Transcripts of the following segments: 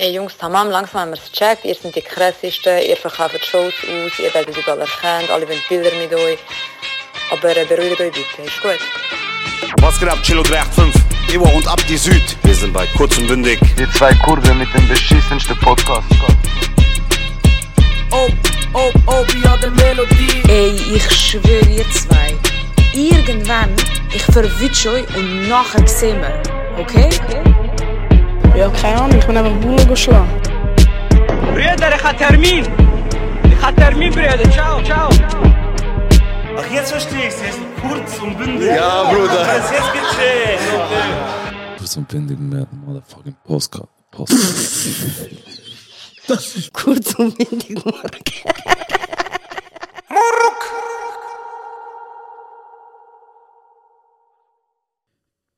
Ey Jungs, tamam, langsam haben wir es gecheckt. Ihr seid die krassesten, ihr verkauft Shows aus, ihr werdet überall erkannt, alle wollen Bilder mit euch. Aber äh, beruhigt euch bitte, ist gut. Was geht ab, Chilo 385? Ivo und Abdi Süd. Wir sind bei Kurz und Bündig. Die zwei Kurven mit dem beschissensten Podcast. Oh, oh, oh, wie an der Melodie. Ey, ich schwöre ihr zwei. Irgendwann, ich verwünsche euch und nachher sehen wir. Okay? Ja, keine Ahnung, ich bin einfach Bullen geschlagen. Brüder, ich hab Termin. Ich hab Termin, Brüder. Ciao, ciao. Ach, jetzt verstehe ich es. Jetzt kurz und bündig. Ja, Bruder. Jetzt, jetzt gecheckt. Kurz und bündig mit motherfucking Postcard. Post. Kurz und windig morgen.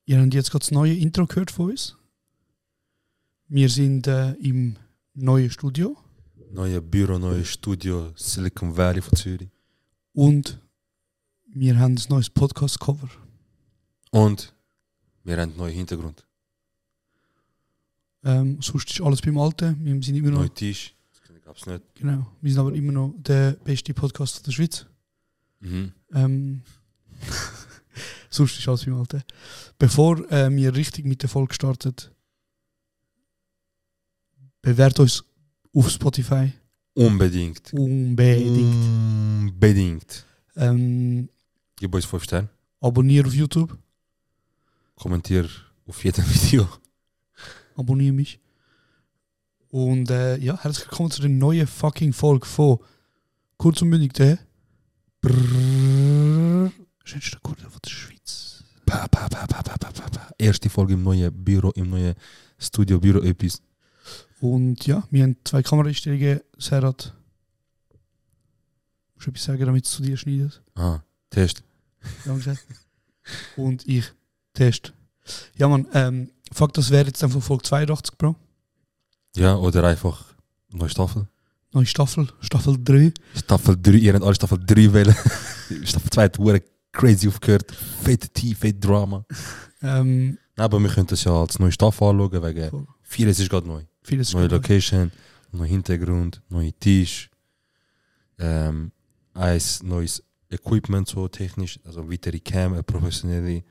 Ihr habt jetzt gerade das neue Intro gehört von uns. Wir sind äh, im neuen Studio Neue Büro, neues Studio, Silicon Valley von Zürich. und wir haben ein neues Podcast-Cover. Und wir haben einen neuen Hintergrund. Ähm, sonst ist alles beim Alten. Wir sind immer noch, Neuer Tisch. Das gab es nicht. genau, wir sind aber immer noch der beste Podcast der Schweiz. Mhm. Ähm, sonst ist alles beim Alten. Bevor äh, wir richtig mit der Folge starten, bewährt uns auf Spotify Unbedingt. unbedingt. Unbedingt. Ähm, Gib uns 5 Sterne. abonniere auf YouTube, Kommentier auf jedem Video. abonniere mich. Und äh, ja, herzlich willkommen zu der neuen fucking Folge von Kurz und Mündig, der schönste Kurve von der Schweiz. Pa, pa, pa, pa, pa, pa, pa, pa. Erste Folge im neuen Büro, im neuen Studio, Büro etwas. Und ja, wir haben zwei Kameraeinstellungen. Serhat, musst du etwas sagen, damit es zu dir schneidet? Ah, Test. Gesagt. Und ich, Test. Ja, man, ähm, fuck, das wäre jetzt einfach Folge 82, Bro. Ja, oder einfach neue Staffel. Neue Staffel, Staffel 3. Staffel 3, ihr habt alle Staffel 3 wählen. Staffel 2 hat hure crazy aufgehört. Fette Tee, fette Drama. Ähm, Nein, aber wir können das ja als neue Staffel anschauen, wegen vieles ist gerade neu. Vieles Neue. Location, neuer Hintergrund, neue Tisch, ähm, ein neues Equipment, so technisch, also weitere Cam, eine professionelle.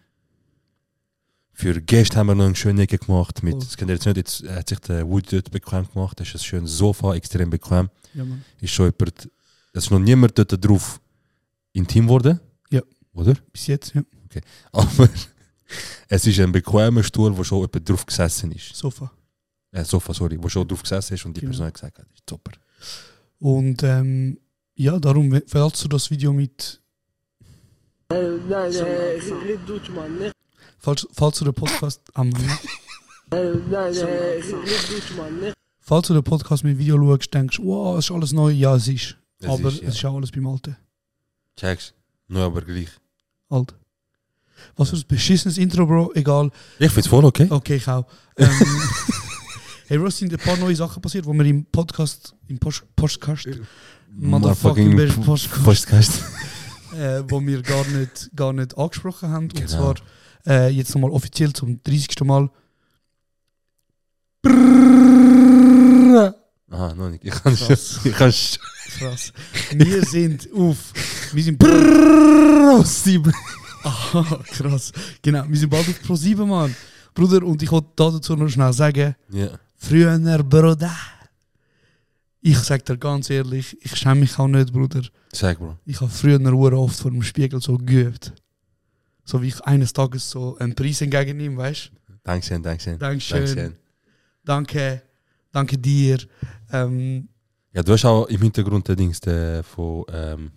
Für Gäste haben wir noch eine schöne Ecke gemacht. Mit, Voll. das kennt ihr jetzt nicht, jetzt hat sich der Wood dort bequem gemacht. Das ist ein schönes Sofa, extrem bequem. Ja. Ist schon jemand, es ist noch niemand dort drauf intim geworden. Ja. Oder? Bis jetzt, ja. Aber es ist ein bequemer Stuhl, wo schon jemand drauf gesessen ist. Sofa. Äh, Sofa, sorry, wo schon drauf gesessen ist und die Genau. Person hat gesagt, hat, ist super. Und ähm, ja, darum, falls du das Video mit. Nein, nein, red Deutsch, Mann. ne? Falls, falls du den Podcast. Ah, Mann. Nein, nein, red Deutsch, Mann. ne? Falls du den Podcast mit Video schaust, denkst du, wow, es ist alles neu. Ja, es ist. Es aber ist, ja. es ist auch alles beim Alten. Checkst. Nur aber gleich. Alt. Was für ein beschissenes Intro, Bro. Egal. Ich find's voll okay. Okay, ich auch. Ähm, hey, Bro, es sind ein paar neue Sachen passiert, die wir im Podcast, im Post Podcast, Motherfucking best Podcast, Podcast. äh, wo wir gar nicht, gar nicht angesprochen haben. Und Genau. zwar äh, jetzt nochmal offiziell zum 30. Mal. Aha, noch nicht. Ich kann Krass. schon. Ich kann schon. Krass. Wir sind auf. Wir sind Brrrr, sieben. Ah, krass. Genau, wir sind bald auf Pro 7, Mann. Bruder, und ich wollte dazu noch schnell sagen, Ja. Früher, Bruder. Ich sag dir ganz ehrlich, ich schäme mich auch nicht, Bruder. Sag, Bro. Ich habe früher sehr oft vor dem Spiegel so geübt. So wie ich eines Tages so einen Preis entgegennehme, weißt du? Dankeschön, Dankeschön. Dankeschön. Dankeschön. Danke, danke dir. Ähm, Ja, du hast auch im Hintergrund den Dings der von ähm,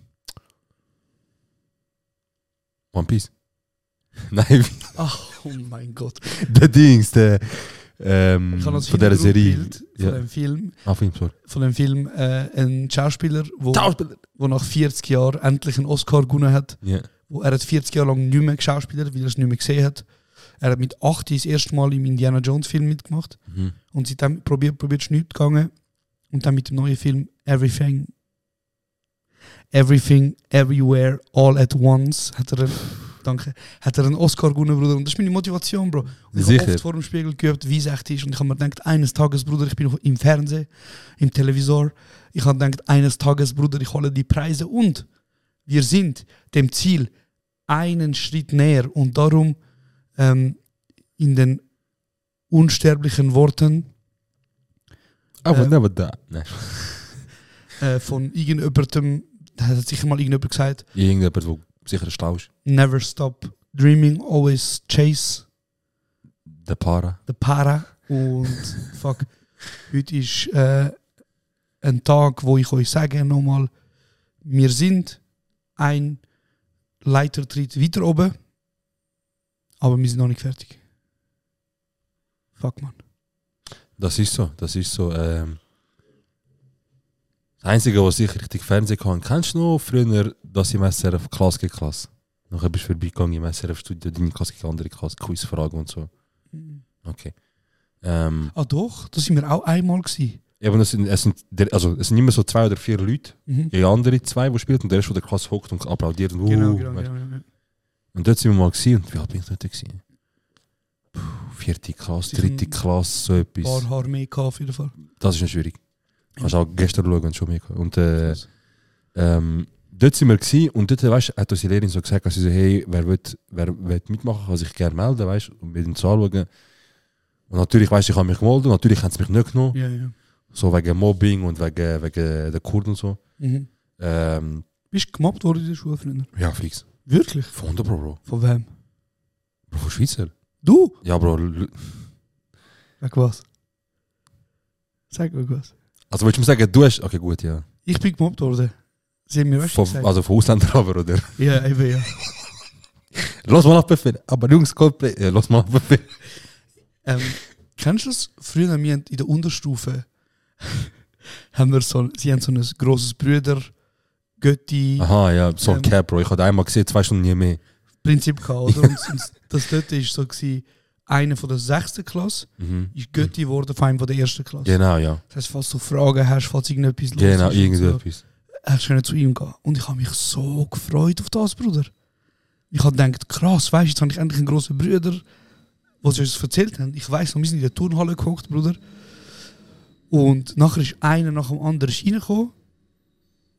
One Piece. Nein, ach, oh mein Gott. der Dings, der ähm, Ich habe das von der Serie. Hintergrundbild von Ja. dem Film, Ah, Film, sorry. von dem Film äh, ein Schauspieler, wo, Schauspieler. wo nach 40 Jahren endlich einen Oscar gewonnen hat. Ja. Wo er hat 40 Jahre lang nicht mehr geschauspielert, weil er es nicht mehr gesehen hat. Er hat mit 8 das erste Mal im Indiana Jones Film mitgemacht. Mhm. Und seitdem probiert, probiert es nicht gegangen. Und dann mit dem neuen Film Everything. Everything, Everywhere, All at Once hat er danke. Hat er einen Oscar gewonnen, Bruder. Und das ist meine Motivation, Bro. Und ich habe oft vor dem Spiegel geübt, wie es echt ist. Und ich habe mir gedacht, eines Tages, Bruder, ich bin noch im Fernsehen, im Televisor. Ich habe gedacht, eines Tages, Bruder, ich hole die Preise. Und wir sind dem Ziel einen Schritt näher. Und darum ähm, in den unsterblichen Worten Aber Ähm, never da. Nein. äh, von irgendjemandem, da hat sicher mal irgendjemand gesagt, Irgendjemand, sicher schlau ist. never stop dreaming, always chase Der Para. the para. Und fuck, heute ist äh, ein Tag, wo ich euch sage nochmal, wir sind ein Leitertritt weiter oben, aber wir sind noch nicht fertig. Fuck man. Das ist so. Das ist so. Ähm, das Einzige, was ich richtig Fernsehen kann, kennst du noch früher, dass im SRF Klasse gegen Klasse? Nachher bist du vorbeigegangen im SRF-Studio, deine Klasse gegen andere Klasse, Quizfragen und so. Okay. Ähm, Ah doch, das sind wir auch einmal gewesen. eben, es sind, es, sind, also, es sind immer so zwei oder vier Leute, Mhm. die andere zwei, die spielen, und der ist, der der Klasse hockt und applaudiert. Und, Genau, uh, genau, du. genau, genau. Und dort sind wir mal gesehen. Und wie alt bin ich dort gewesen? Puh, vierte Klasse, dritte Klasse, so Ein etwas. paar Haare mehr auf jeden Fall. Das ist noch schwierig. Kannst auch gestern schauen und schon gehabt. Und äh, ähm, dort sind wir gewesen, und dort weißt, hat unsere Lehrerin so gesagt, also so, hey, wer will, wer will mitmachen, kann sich gerne melden, weißt, und mit ihm zu anschauen. Und natürlich, weißt, ich habe mich gemeldet, natürlich haben sie mich nicht genommen, Ja, ja. so wegen Mobbing und wegen, wegen der Kurden und so. Mhm. Ähm, Bist du gemobbt worden in der Schule früher? ja, fix. Wirklich? Von der Bro, Bro. Von wem? Bro, von Schweizer. Du? Ja, Bro. Sag was. Sag mir was. Also willst du mir sagen, du hast, okay, gut, ja. Ich bin gemobbt worden. Sie haben mir was Von, gesagt. also von Ausländern aber, oder? ja, eben ja. Lass mal auf Befehl. Aber Jungs, Coldplay, ja, lass mal auf Befehl. Ähm, kennst du das? Früher haben wir in der Unterstufe haben wir so, sie haben so ein grosses Brüder Götti Aha, ja, so ein Ähm, Cap, Bro. Ich hatte einmal gesehen, zwei Stunden nie mehr. Prinzip gehabt, oder? Und, und das dort ist so gewesen, einer von der sechsten Klasse Mhm. ist Götti geworden von einem von der ersten Klasse. Genau, ja. Das heißt, falls du Fragen hast, falls irgendetwas los Genau, ist so, irgendetwas. hast du zu ihm gehen. Und ich habe mich so gefreut auf das, Bruder. Ich habe gedacht, krass, weißt du, jetzt habe ich endlich einen grossen Bruder, wo sie uns erzählt haben. Ich weiß noch, wir sind in der Turnhalle geguckt, Bruder. Und nachher ist einer nach dem anderen reingekommen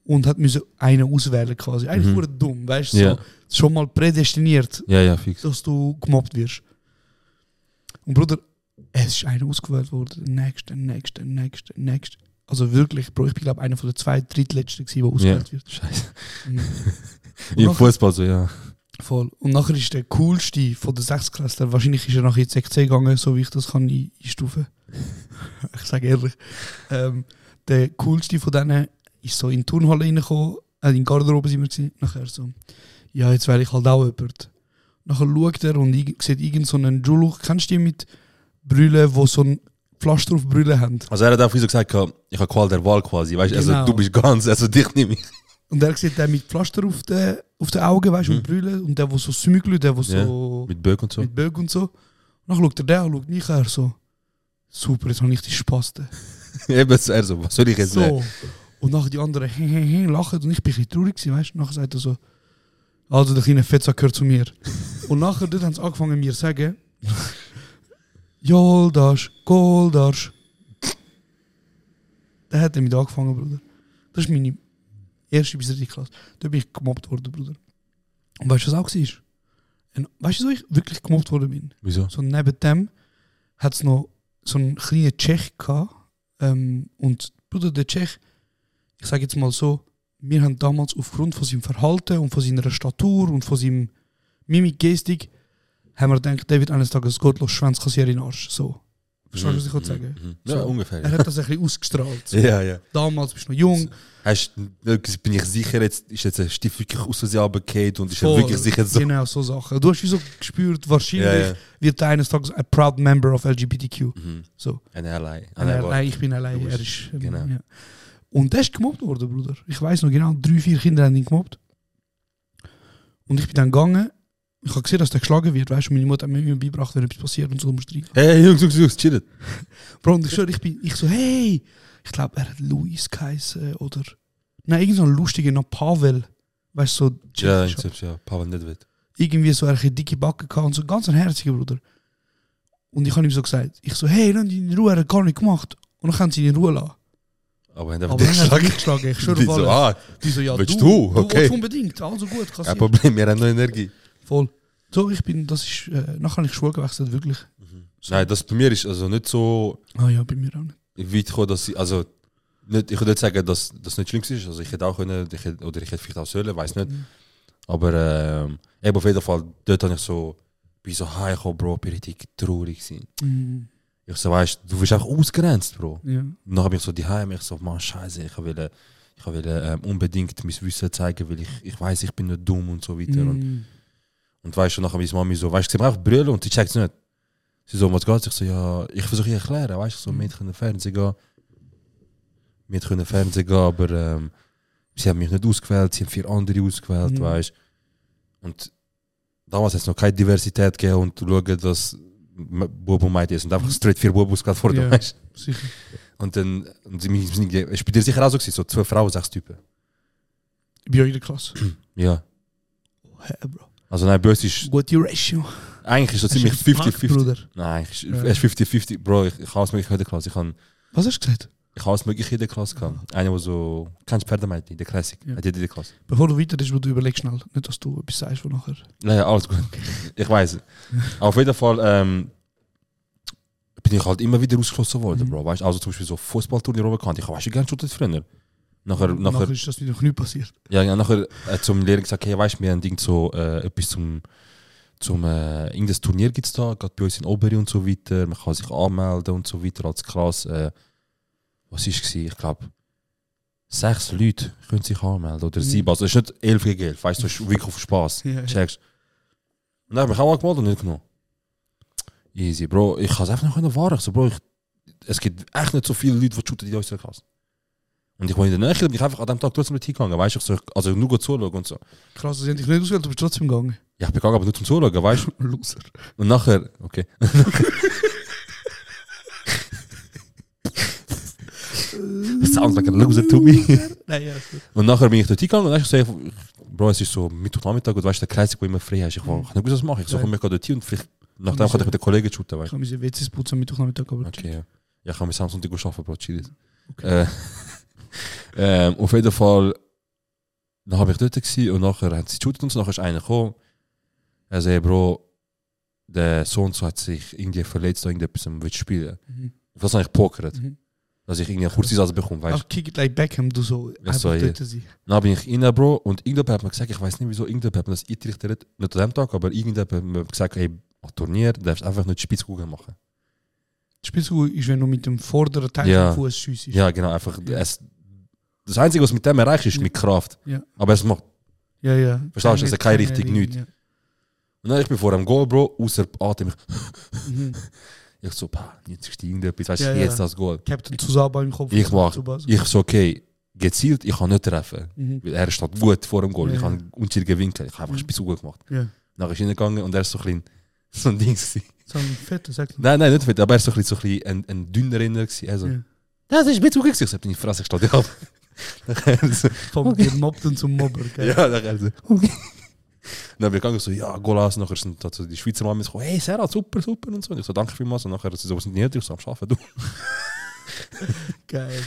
und hat müssen einen auswählen quasi. Eigentlich Mhm. wurde dumm, weißt du, Ja. so, schon mal prädestiniert, Ja, ja, fix. dass du gemobbt wirst. Und Bruder, es ist einer ausgewählt worden, der nächste, der nächste. Also wirklich, Bro, ich bin glaube einer von den zwei drittletzten der ausgewählt wird. Scheiße. Mhm. Im nachher- Fußball so, ja. Voll. Und nachher ist der coolste von der Sechstklässler, wahrscheinlich ist er nachher die Sektion gegangen, so wie ich das kann ein- einstufen. ich sage ehrlich. Ähm, der coolste von denen ist so in die Turnhalle reingekommen, äh, in die Garderobe sind wir gewesen. Nachher so, ja, jetzt wäre ich halt auch jemand. Nachher schaut er und sieht irgend so einen Juluch, kennst du die mit Brüllen, wo so ein Pflaster auf Brüllen haben? Also er hat auch so gesagt, ich habe Qual der Wahl quasi. Weißt du, Genau. also du bist ganz, also dich nehme ich. Und er sieht den mit Pflaster auf den, auf den Augen, weißt du, Mhm. und Brüllen. Und der, wo so Sümügel, der, wo Ja, so... Mit Böck und so. mit Böck und so. Und dann schaut er den an, schaut mich an, so. Super, jetzt habe ich die Spaste. Eben, er so, was soll ich jetzt So. Und nachher die anderen he, he, he, lachen und ich bin ein bisschen traurig weißt du. Nachher sagt er so, also der kleine Fetzer gehört zu mir. und nachher dort haben sie angefangen mir zu sagen, Joldasch, Goldasch. Da hat er mit angefangen, Bruder. Das ist meine erste bis dritte Klasse. Da bin ich gemobbt worden, Bruder. Und weißt du, was auch war? Weißt du, wo ich wirklich gemobbt worden bin? Wieso? So neben dem hat es noch so einen kleinen Tschech gehabt. Ähm, und Bruder, der Tschech, ich sage jetzt mal so, wir haben damals aufgrund von seinem Verhalten und von seiner Statur und von seinem Mimik, Gestik, haben wir gedacht, der wird eines Tages gottlos Schwanz kassieren in den Arsch. So. Verstehst du, was ich will sagen? Ja, So. ungefähr. Er hat das ein bisschen ausgestrahlt. So. Ja, ja. Damals bist du noch jung. Hast, bin ich sicher, jetzt ist jetzt ein Stift wirklich aus Versehen runtergefallen und ist Voll. wirklich sicher so. Genau, so Sachen. Du hast wie so gespürt, wahrscheinlich Ja, ja. wird er eines Tages ein proud member of LGBTQ. Mhm. So. Ein Ally. Nein, Ally ich bin allein. Er ist, ähm, genau. Und der ist gemobbt worden, Bruder. Ich weiß noch genau, drei, vier Kinder haben ihn gemobbt. Und ich bin dann gegangen. Ich habe gesehen, dass der geschlagen wird. Weißt du, meine Mutter hat mir immer beigebracht, wenn etwas passiert und so musst du. Hey, Jungs, Jungs, Jungs, chillt. Bro, und ich schwöre, ich bin, ich so, hey! Ich glaube, er hat Luis geheißen oder. Nein, irgend so ein lustiger noch Pavel. Weißt du, so. Ja, ich hab's ja, Pavel Nedved. irgendwie so eine dicke Backe gehabt und so ganz ein herziger Bruder. Und ich habe ihm so gesagt, ich so, hey, lass ihn in Ruhe, er hat gar nicht gemacht. Und dann können sie ihn in Ruhe lassen. Aber haben einfach geschlagen. ich schwöre Die so, ah, Die so, ja, willst du, du? du Okay. willst unbedingt, also gut, kein kassiert. Problem, wir haben noch Energie. Voll. So, ich bin, das ist, äh, nachher habe ich Schule gewechselt, wirklich. Nein, das bei mir ist also nicht so Ah ja, bei mir auch nicht. weit gekommen, dass ich, also, nicht, ich würde nicht sagen, dass das nicht schlimm ist. Also ich hätte auch können, ich hätte, oder ich hätte vielleicht auch sollen, weiß nicht. Aber ähm, eben auf jeden Fall, dort habe ich so, bin so heimgekommen, Bro, bin richtig traurig gewesen. Mhm. Ich so, weißt du, wirst einfach ausgrenzt, Bro. Ja. Und dann habe ich so die Heim, ich so, Mann, scheiße, ich will, ich will ähm, unbedingt mein Wissen zeigen, weil ich, ich weiß, ich bin nicht dumm und so weiter. Und, Mhm. und weißt du, nachher meine Mami so, weißt du, sie einfach brüllen und sie checkt es nicht. Sie so, was geht Ich so, ja, ich versuche ihr erklären, weißt du, so, wir können Fernsehen gehen. Wir können Fernsehen gehen, aber ähm, sie haben mich nicht ausgewählt, sie haben vier andere ausgewählt, Mhm. weißt du. Und damals hat es noch keine Diversität gegeben und schauen, dass M- Bub und Mädchen sind. Einfach straight vier Bub ausgewählt vor dem, weißt. Sicher. Und dann, und sie mich, es bei dir sicher auch so gewesen, so zwei Frauen, sechs Typen. Bei euch in der Klasse. Ja. Hä, Bro. Also nein, bei uns ist, Gute Ratio. eigentlich ist so ziemlich Hast du gefragt, 50-50. Bruder? Nein, ich, Ja. es ist 50-50. Bro, ich, ich habe mögliche in der Klasse. Ich habe Was hast du gesagt? Ich habe alles mögliche in der Klasse gehabt. Einer, der so, kennst du Pferdemeite, der Classic, Ja. hat jeder in der Klasse. Bevor du weiter bist, du überlegst schnell. Nicht, dass du etwas sagst, wo nachher... Ja, ja, alles gut. Ich weiß. Auf jeden Fall ähm, bin ich halt immer wieder ausgeschlossen worden, Mhm. Bro. Weißt also zum Beispiel so Fußballturnier runtergekannt. Ich habe weißt du gerne schon das früher. Nachher, nachher, nachher, ist das wieder noch nie passiert. ja, ja, nachher äh, zum Lehrer gesagt, hey, weißt du, wir haben Ding so äh, etwas zum, zum äh, irgendein Turnier gibt es da, gerade bei uns in Oberi und so weiter. Man kann sich anmelden und so weiter als krass. Äh, was ist es? Ich glaube, sechs Leute können sich anmelden oder Mhm. sieben. Also es ist nicht elf gegen elf, weißt du, es ist wirklich auf Spaß. Ja, ja. Checkst. Und dann habe ich auch angemeldet und nicht genommen. Easy, Bro. Ich kann es einfach nicht wahren. Ich so, Bro, ich, es gibt echt nicht so viele Leute, die shooten in unserer Klasse. Und ich war in der Nähe, bin ich einfach an dem Tag trotzdem nicht hingegangen, weißt du, ich so, also nur gut zuschauen und so. Krass, sie haben dich nicht ausgewählt, du bist trotzdem gegangen. Ja, ich bin gegangen, aber nur zum Zuschauen, weißt du. Loser. Und nachher, okay. Sounds like a loser to me. Nein, ja. Und nachher bin ich dort hingegangen und dann habe ich so, Bro, es ist so Mittwochnachmittag und weißt du, der Kreis, wo immer frei hast. Ich war, ich nicht was mache ich. Ich so, Ja. komm, ich gehe dort hin und vielleicht, nachdem kann ich mit den Kollegen shooten, Ich weißt kann meine WCs putzen am Mittwochnachmittag, aber... du. Okay, ja. Ja, ich kann mit Samsung gut arbeiten, Bro, chill it. Äh, auf jeden Fall, dann habe ich dort gewesen und nachher haben sie geshootet und so, nachher ist einer gekommen. Er sagt, Bro, der Sohn so hat sich irgendwie verletzt, irgendetwas am will spielen. Mhm. Das habe ich pokert. Mhm. Dass ich irgendwie einen Kurzzeinsatz bekomme, weißt du. Ach, kick it like Beckham, du so... Ja, so, einfach ja. dort sein. Dann bin ich rein, Bro, und irgendjemand hat mir gesagt, ich weiß nicht wieso, irgendjemand hat mir das eingerichtet, nicht an dem Tag, aber irgendjemand hat mir gesagt, hey, am Turnier darfst du einfach nicht Spitzkugeln machen. Spielzug ist, wenn du mit dem vorderen Teil Ja. vom Fuß schiessst. Ja, genau, einfach, Ja. es, das Einzige, was mit dem erreicht, ist mit Kraft. Ja. Aber es macht, ja. ja. Verstehst du, das ist keine richtig nichts. ja. und dann ich bin vor dem Goal, Bro, außer Atem, Mhm. ich so, pah, jetzt ist irgendetwas, weißt du, Ja, ja. jetzt das Goal. Captain Tsubasa im Kopf. Ich mach, Tsubasa. ich so, okay, gezielt, ich kann nicht treffen. Mhm. Weil er steht gut vor dem Goal, Ja, ich ja. habe unschuldigen Winkel, ich habe einfach Mhm. Spitzkugeln gemacht. Ja. Dann ist er reingegangen und er ist so ein bisschen, so ein Ding gewesen. So ein fetter, sagt er. Nein, nein, nicht fett, aber er ist so ein bisschen, so ein, bisschen ein, ein dünner Rinder gewesen. Also, Ja. das ist mit so gewesen. Ich hab in die Fresse gestanden. Ja. Nachher Vom Gemobbten zum Mobber, gell? ja, nachher so, okay. Dann bin ich gegangen, so, ja, Golas, nachher sind da so die Schweizer Mama so, hey, Sarah, super, super und so. Und ich so, danke vielmals. Und nachher, sie so, was sind die nicht? Ich so, am Arbeiten, du. Geil.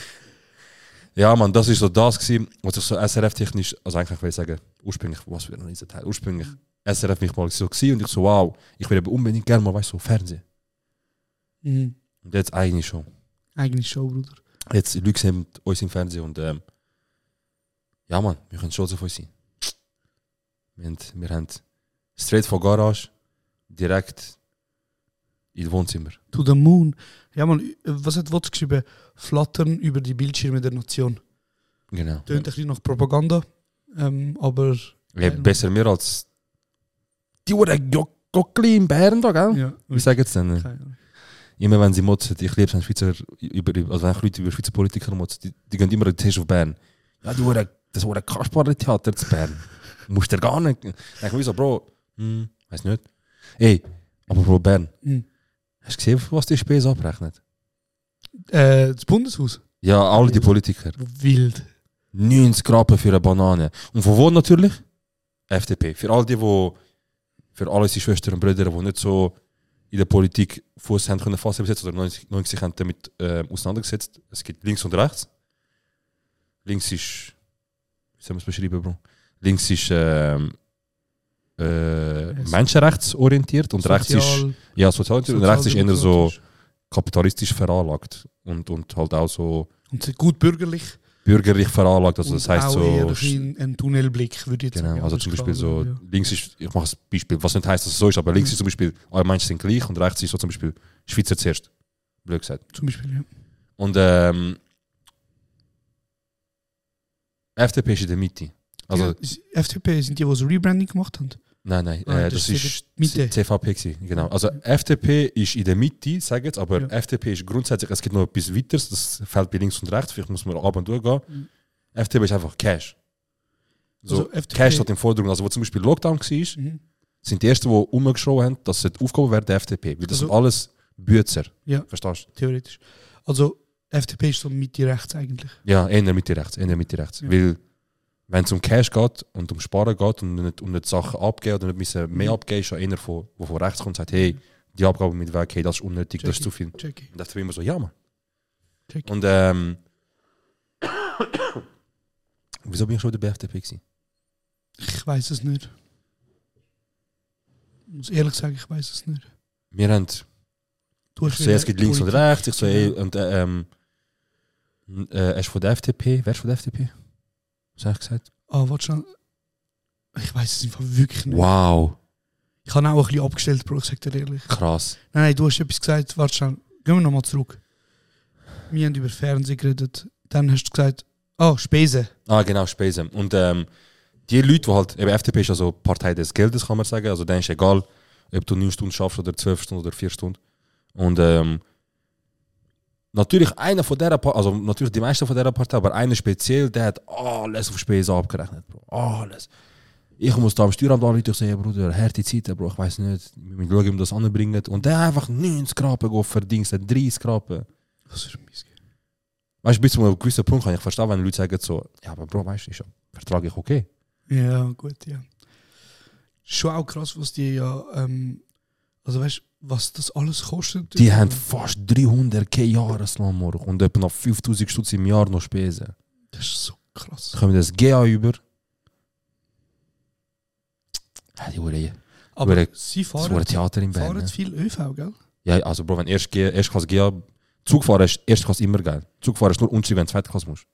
Ja, man, das ist so das gewesen, was ich so SRF-technisch, also eigentlich will ich sagen, ursprünglich, was für ein Teil, ursprünglich SRF mich mal so gewesen und ich so, wow, ich will aber unbedingt gerne mal, weißt du, so Fernsehen. Mhm. Und jetzt eigentlich schon. Eigentlich schon, Bruder. Jetzt, Leute sehen uns im Fernsehen und ähm, ja, man, wir können stolz auf uns sein. Wir haben, wir haben straight von Garage direkt in das Wohnzimmer. To the moon. Ja, man, was hat Wotz geschrieben? Flattern über die Bildschirme der Nation. Genau. Tönt ein bisschen nach Propaganda, ähm, aber... Ja, besser mehr als die Uhren Jockli in Bern da, gell? Ja, Wie sagen sie denn? Ahnung. Immer wenn sie motzen, ich liebe es, wenn Schweizer, über, also wenn Leute über Schweizer Politiker motzen, die, die gehen immer den Tisch auf Bern. Ja, die Uhren, das Uhren Kasperle-Theater zu Bern. Musst du gar nicht. Dann denke ich so, Bro, hm, weiß nicht. Ey, aber Bro, Bern, Mhm. hast du gesehen, was die Spesen abrechnet? Äh, das Bundeshaus. Ja, alle die Politiker. Wild. 90 Grappen für eine Banane. Und von wo natürlich? FDP. Für all die, die für alle unsere Schwestern und Brüder, die nicht so in der Politik Fuß haben können fassen bis jetzt oder noch nicht noch nicht sich haben damit äh, auseinandergesetzt. Es gibt links und rechts. Links ist, wie soll man es beschreiben, Bro? Links ist äh, Yes. menschenrechtsorientiert und rechts ist Sozial- ja sozial und rechts ist eher so kapitalistisch veranlagt und, und halt auch so Und gut bürgerlich. bürgerlich veranlagt. Also das und heißt auch so ein, Tunnelblick, würde ich jetzt Genau, sagen. also Das zum Beispiel so, ja. links ist, ich mache ein Beispiel, was nicht heißt, dass es so ist, aber links ist zum Beispiel, alle Menschen sind gleich und rechts ist so zum Beispiel Schweizer zuerst. Blöd gesagt. Zum Beispiel, ja. Und ähm, FDP ist in der Mitte. Also, ja, FDP sind die, die so Rebranding gemacht haben. nein, nein, Ah, äh, das das, ist Mitte. CVP gewesen, genau. Also FDP ist in der Mitte, sage jetzt, aber Ja. FDP ist grundsätzlich, es gibt noch etwas weiteres, das fällt bei links und rechts, vielleicht muss man ab und durchgehen. Mhm. FDP ist einfach Cash. So, Also FDP Cash hat im Vordergrund, also wo zum Beispiel Lockdown war, Mhm. sind die ersten, die umgeschrien haben, dass es Aufgabe wäre der FDP. Weil das Also- sind alles Bützer. Ja. Verstehst Theoretisch. Also FDP ist so Mitte rechts eigentlich. du? Ja, eher Mitte rechts. Eher Mitte rechts. Ja. Weil, wenn es um Cash geht und um Sparen geht und nicht um nicht Sachen abgeben oder nicht müssen mehr Mhm. abgeben, ist ja einer, von, wo von rechts kommt und sagt, hey, die Abgabe mit weg, hey, das ist unnötig, das ist zu viel. Check ich. Und das immer so, ja, Mann. Check ich. Und ähm, wieso bin ich schon wieder bei FDP gewesen? Ich weiß es nicht. Ich muss ehrlich sagen, ich weiß es nicht. Wir haben Du Ich sehe, es gibt links und rechts. Ich so, ey, und äh, ähm, äh, er ist von der FDP. Wer ist von der FDP? Was habe ich gesagt? Ah, warte schon. Ich weiß es einfach wirklich nicht. Wow, Ich habe auch ein bisschen abgestellt, Bro, ich sag dir ehrlich. krass. Nein, nein, du hast etwas gesagt. Warte schon. Gehen wir nochmal zurück. Wir haben über Fernsehen geredet. Dann hast du gesagt, oh, Spesen. Ah, genau, Spesen. Und ähm, die Leute, die halt, eben FDP ist also Partei des Geldes, kann man sagen. Also dann ist egal, ob du 9 Stunden schaffst oder 12 Stunden oder 4 Stunden. Und ähm, natürlich einer von der Partei, also natürlich die meisten von der Partei, aber einer speziell, der hat alles auf Spesen abgerechnet, Bro. Alles. Ich muss da am Steueramt anrufen, ich sage, Bruder, harte Zeiten, Bro, ich weiß nicht, wir müssen schauen, wie wir das anbringen. Und der einfach 90 Grappen go verdient, 30 Grappen. Das ist mies. Weißt du, bis zu einem gewissen Punkt kann ich verstehen, wenn Leute sagen so, ja, aber Bro, weißt du, ist ja vertraglich okay. Ja, gut, ja. Schon auch krass, was die ja, ähm, also weißt du, was das alles kostet? Die haben fast 300k Jahreslohn und etwa noch 5000 Stutz im Jahr noch Spesen. Das ist so krass. Kommen das GA über? Ja, die Hure, Aber Hure- sie das fahren, Theater in Bern. fahren Ne? viel ÖV, gell? Ja, also Bro, wenn erst Erstklasse GA, Zugfahren ist Erstklasse immer geil. Zugfahren ist nur unschön, wenn du Zweitklasse musst.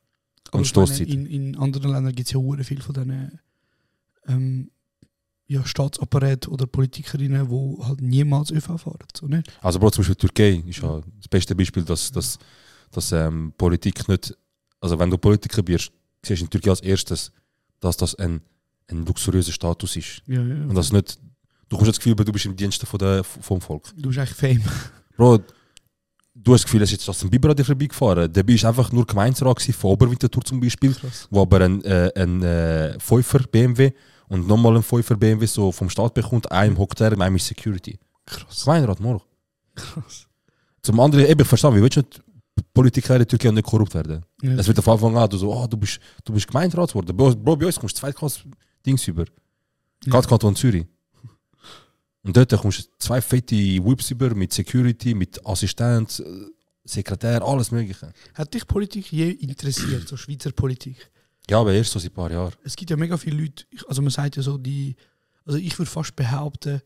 Aber Und Stoßzeit. In, in anderen Ländern gibt es ja hure viel von diesen ähm, ja, Staatsapparaten oder Politikerinnen, die halt niemals ÖV fahren. So, nicht? Also Bro, zum Beispiel Türkei ist ja das beste Beispiel, dass, dass, dass ähm, Politik nicht, also wenn du Politiker bist, siehst du in Türkei als erstes, dass das ein, ein luxuriöser Status ist. Ja, ja. Und das nicht, du hast das Gefühl, du bist im von der, vom Volk. Du bist eigentlich Fame. Bro, du hast das Gefühl, es ist jetzt Justin Bieber an dir vorbeigefahren. Der bist einfach nur gewesen, von Oberwinterthur zum Beispiel, Krass. wo aber ein, äh, ein äh, 5er BMW und nochmal ein 5er BMW so vom Staat bekommt, einem hockt er, einem ist Security. Krass. Gemeinderat, morgen. Krass. Zum anderen, eben, ich verstehe, wie willst du nicht Politiker in der Türkei nicht korrupt werden? Ja. Es wird auf Anfang an, du so, oh, du bist, du bist Gemeinderat geworden. Bro, Bro, bei uns kommst du Zweitklasse Dings über. Gerade Kanton Zürich. Und dort kommst du zwei fette Whips über mit Security, mit Assistent, äh, Sekretär, alles Mögliche. Hat dich Politik je interessiert, so Schweizer Politik? Ja, aber erst so seit ein paar Jahren. Es gibt ja mega viele Leute, also man sagt ja so, die, also ich würde fast behaupten,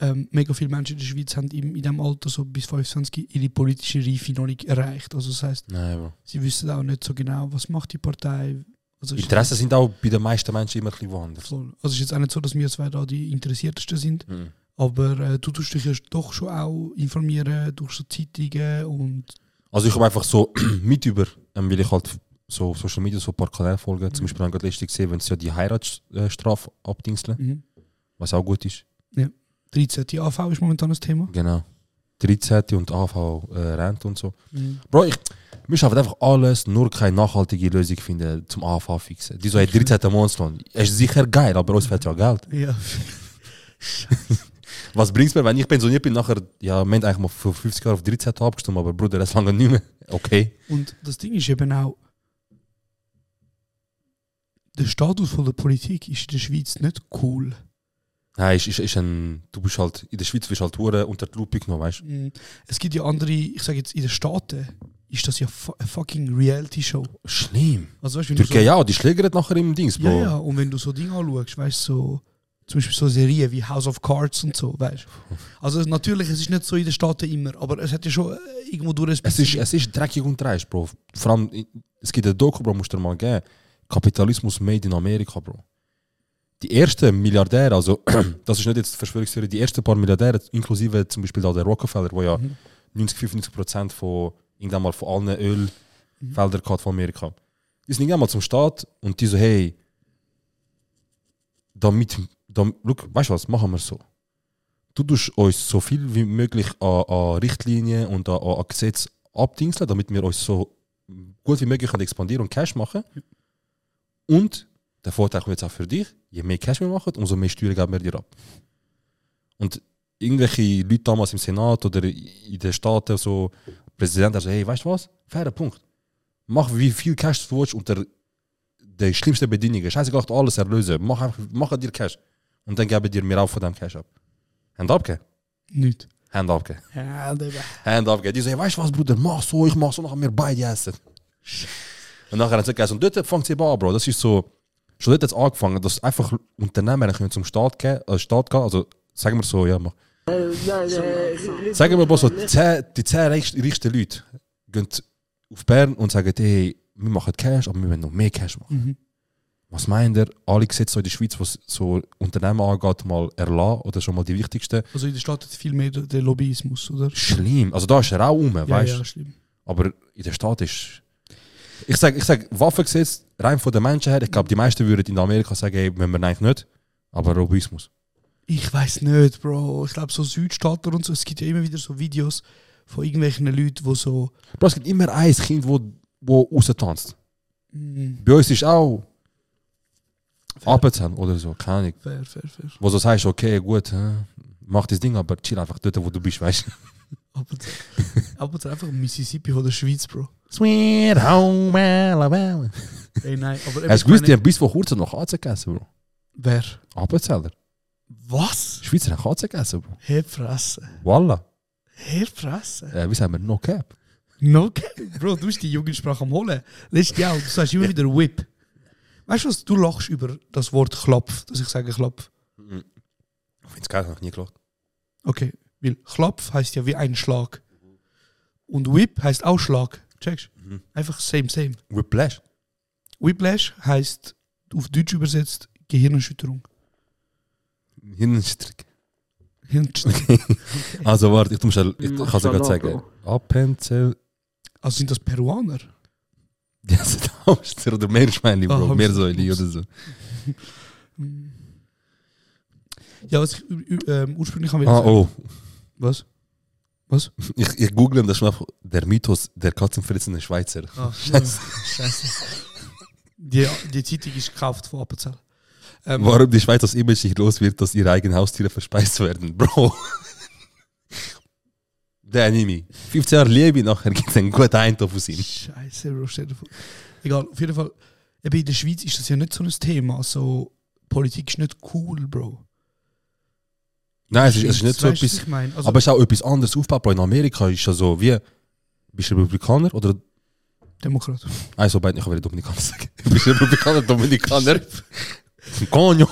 ähm, mega viele Menschen in der Schweiz haben im, in diesem Alter so bis 25 ihre politische Reife noch nicht erreicht. Also das heißt, Nein, sie wissen auch nicht so genau, was macht die Partei. Also Interessen sind auch bei den meisten Menschen immer ein bisschen woanders. Voll. Also es ist jetzt auch nicht so, dass wir zwei da die Interessiertesten sind, Mhm. aber äh, du tust dich ja doch schon auch informieren durch so Zeitungen und Also ich habe einfach so mit über, ähm, weil ich halt so auf Social Media so ein paar Kanäle folge. Zum Beispiel habe ich gerade letztens gesehen, wenn sie ja die Heiratsstrafe abdingseln, mhm. was auch gut ist. 13. AV ist momentan das Thema. Genau. 13. und AV äh, Rente und so. Mhm. Bro, ich, wir schaffen einfach alles, nur keine nachhaltige Lösung finden zum AV fixen. Die so, hey, 13. Monatslohn. Ist sicher geil, aber uns fehlt ja Geld. Ja. Was bringt's mir, wenn ich pensioniert bin, nachher, ja, wir haben eigentlich mal für 50 Jahre auf 13 abgestimmt, aber Bruder, das lange nicht mehr. Okay. Und das Ding ist eben auch, der Status von der Politik ist in der Schweiz nicht cool. Nein, ist, ist, ist ein, du bist halt, in der Schweiz bist halt hure unter die Lupe genommen, weißt du? Mm, Es gibt ja andere, ich sage jetzt in den Staaten, ist das ja eine fucking Reality-Show. Schlimm. Also weißt du, du so, Türkei, ja, die schlägern nachher im Dings, Bro. ja, ja, und wenn du so Dinge anschaust, weißt du, so, zum Beispiel so Serien wie House of Cards und so, weißt du. Also natürlich, es ist nicht so in den Staaten immer, aber es hat ja schon äh, irgendwo durch ein Es ist, es ist dreckig und dreist, Bro. Vor allem, es gibt ein Doku, Bro, musst du dir mal geben. Kapitalismus made in Amerika, Bro. Die ersten Milliardäre, also, das ist nicht jetzt Verschwörungstheorie, die ersten paar Milliardäre, inklusive zum Beispiel da der Rockefeller, wo ja 90, 95 Prozent von, irgendwann mal von allen Ölfeldern gehabt von Amerika. Die sind irgendwann mal zum Staat und die so, hey, damit, damit look, weißt du was, machen wir so. Du tust uns so viel wie möglich an, an Richtlinien und an, an Gesetz abdingseln, damit wir uns so gut wie möglich expandieren und Cash machen. Und der Vorteil jetzt auch für dich, je mehr Cash wir machen, umso mehr Steuern geben wir dir ab. Und irgendwelche Leute damals im Senat oder in den Staaten, so Präsident, also hey, weißt du was? Fairer Punkt. Mach wie viel Cash du willst unter den schlimmsten Bedingungen. Scheißegal, alles erlösen. Mach, mach dir Cash. Und dann geben dir mir auch von dem Cash ab. Hand abgeben. Nicht. Hand abgeben. Hand abgeben. Die sagen, weißt du was, Bruder, mach so, ich mach so, nachher wir beide essen. Und nachher haben sie gegessen. Und dort fängt es eben an, Bro. Das ist so, schon dort hat es angefangen, dass einfach Unternehmer können zum Staat gehen, äh, Staat gehen, also sagen wir so, ja, mach. Sagen wir mal so, die zehn, die reichsten, Leute gehen auf Bern und sagen, hey, wir machen Cash, aber wir wollen noch mehr Cash machen. Was meint ihr, alle Gesetze so in der Schweiz, was so Unternehmen angeht, mal erlassen oder schon mal die wichtigsten? Also in der Stadt hat viel mehr der Lobbyismus, oder? Schlimm. Also da ist er auch rum, Ja, weißt du? ja, schlimm. Aber in der Stadt ist. Ich sage, ich sag, Waffengesetz, rein von den Menschen her, ich glaube, die meisten würden in Amerika sagen, ey, wenn wir eigentlich nicht. Aber Lobbyismus. Ich weiß nicht, Bro. Ich glaube, so Südstaaten und so, es gibt ja immer wieder so Videos von irgendwelchen Leuten, die so. Bro, es gibt immer ein Kind, wo, wo raustanzt. Mm, Bei uns ist auch Appenzahn oder so, keine Ahnung. fair, fair, fair. Wo du sagst, okay, gut, mach das Ding, aber chill einfach dort, wo du bist, weißt du. Ab und zu, ab und zu einfach Mississippi von der Schweiz, Bro. Sweet home Alabama. Ey, nein, aber. Hast du gewusst, die haben bis vor kurzem noch Katze gegessen, Bro? Wer? Appenzeller. Was? Schweizer haben Katze gegessen, Bro. Herfressen. Voila. Herfressen? Äh, wie sagen wir, no cap. No cap. Bro, du bist die Jugendsprache am Holen. Letztes Jahr, du sagst immer wieder Whip. Weißt du was? Du lachst über das Wort Klopf, dass ich sage Klopf. Ich finde es geil, habe ich nie gelacht. Okay, weil Klopf heißt ja wie ein Schlag. Und Whip heißt auch Schlag. Checkst Mhm. Einfach same, same. Whiplash. Whiplash heißt auf Deutsch übersetzt Gehirnerschütterung. Hirnstrick. Hirnschütterung. Also warte, ich muss schnell, ich, kann es gerade sagen. Appenzell. Also sind das Peruaner? Ja, sind Hamster oder Meerschweinchen, Ah, Bro. Hamster. Meersäule oder so. Ja, was ich ähm, ursprünglich haben Ah, oh. Was? Was? Ich, ich google das mal. Der Mythos der katzenfressende Schweizer. Ah, Scheiße. Scheiße. Die, die Zeitung ist gekauft von Appenzell. Ähm, Warum die Schweiz das Image nicht los wird, dass ihre eigenen Haustiere verspeist werden, Bro. Der Anime. 15 Jahre Liebe, nachher gibt es einen guten Eintopf aus ihm. Scheiße, Bro, stell dir vor. Egal, auf jeden Fall. Eben in der Schweiz ist das ja nicht so ein Thema. So, Politik ist nicht cool, Bro. Nein, es ist, es ist nicht so Weißt etwas. Ich mein? also, aber es ist auch etwas anderes aufgebaut. In Amerika ist ja so wie. Bist du Republikaner oder. Demokrat. Also, beide, ich will Dominikaner sagen. Bist du Republikaner, Dominikaner? Coño.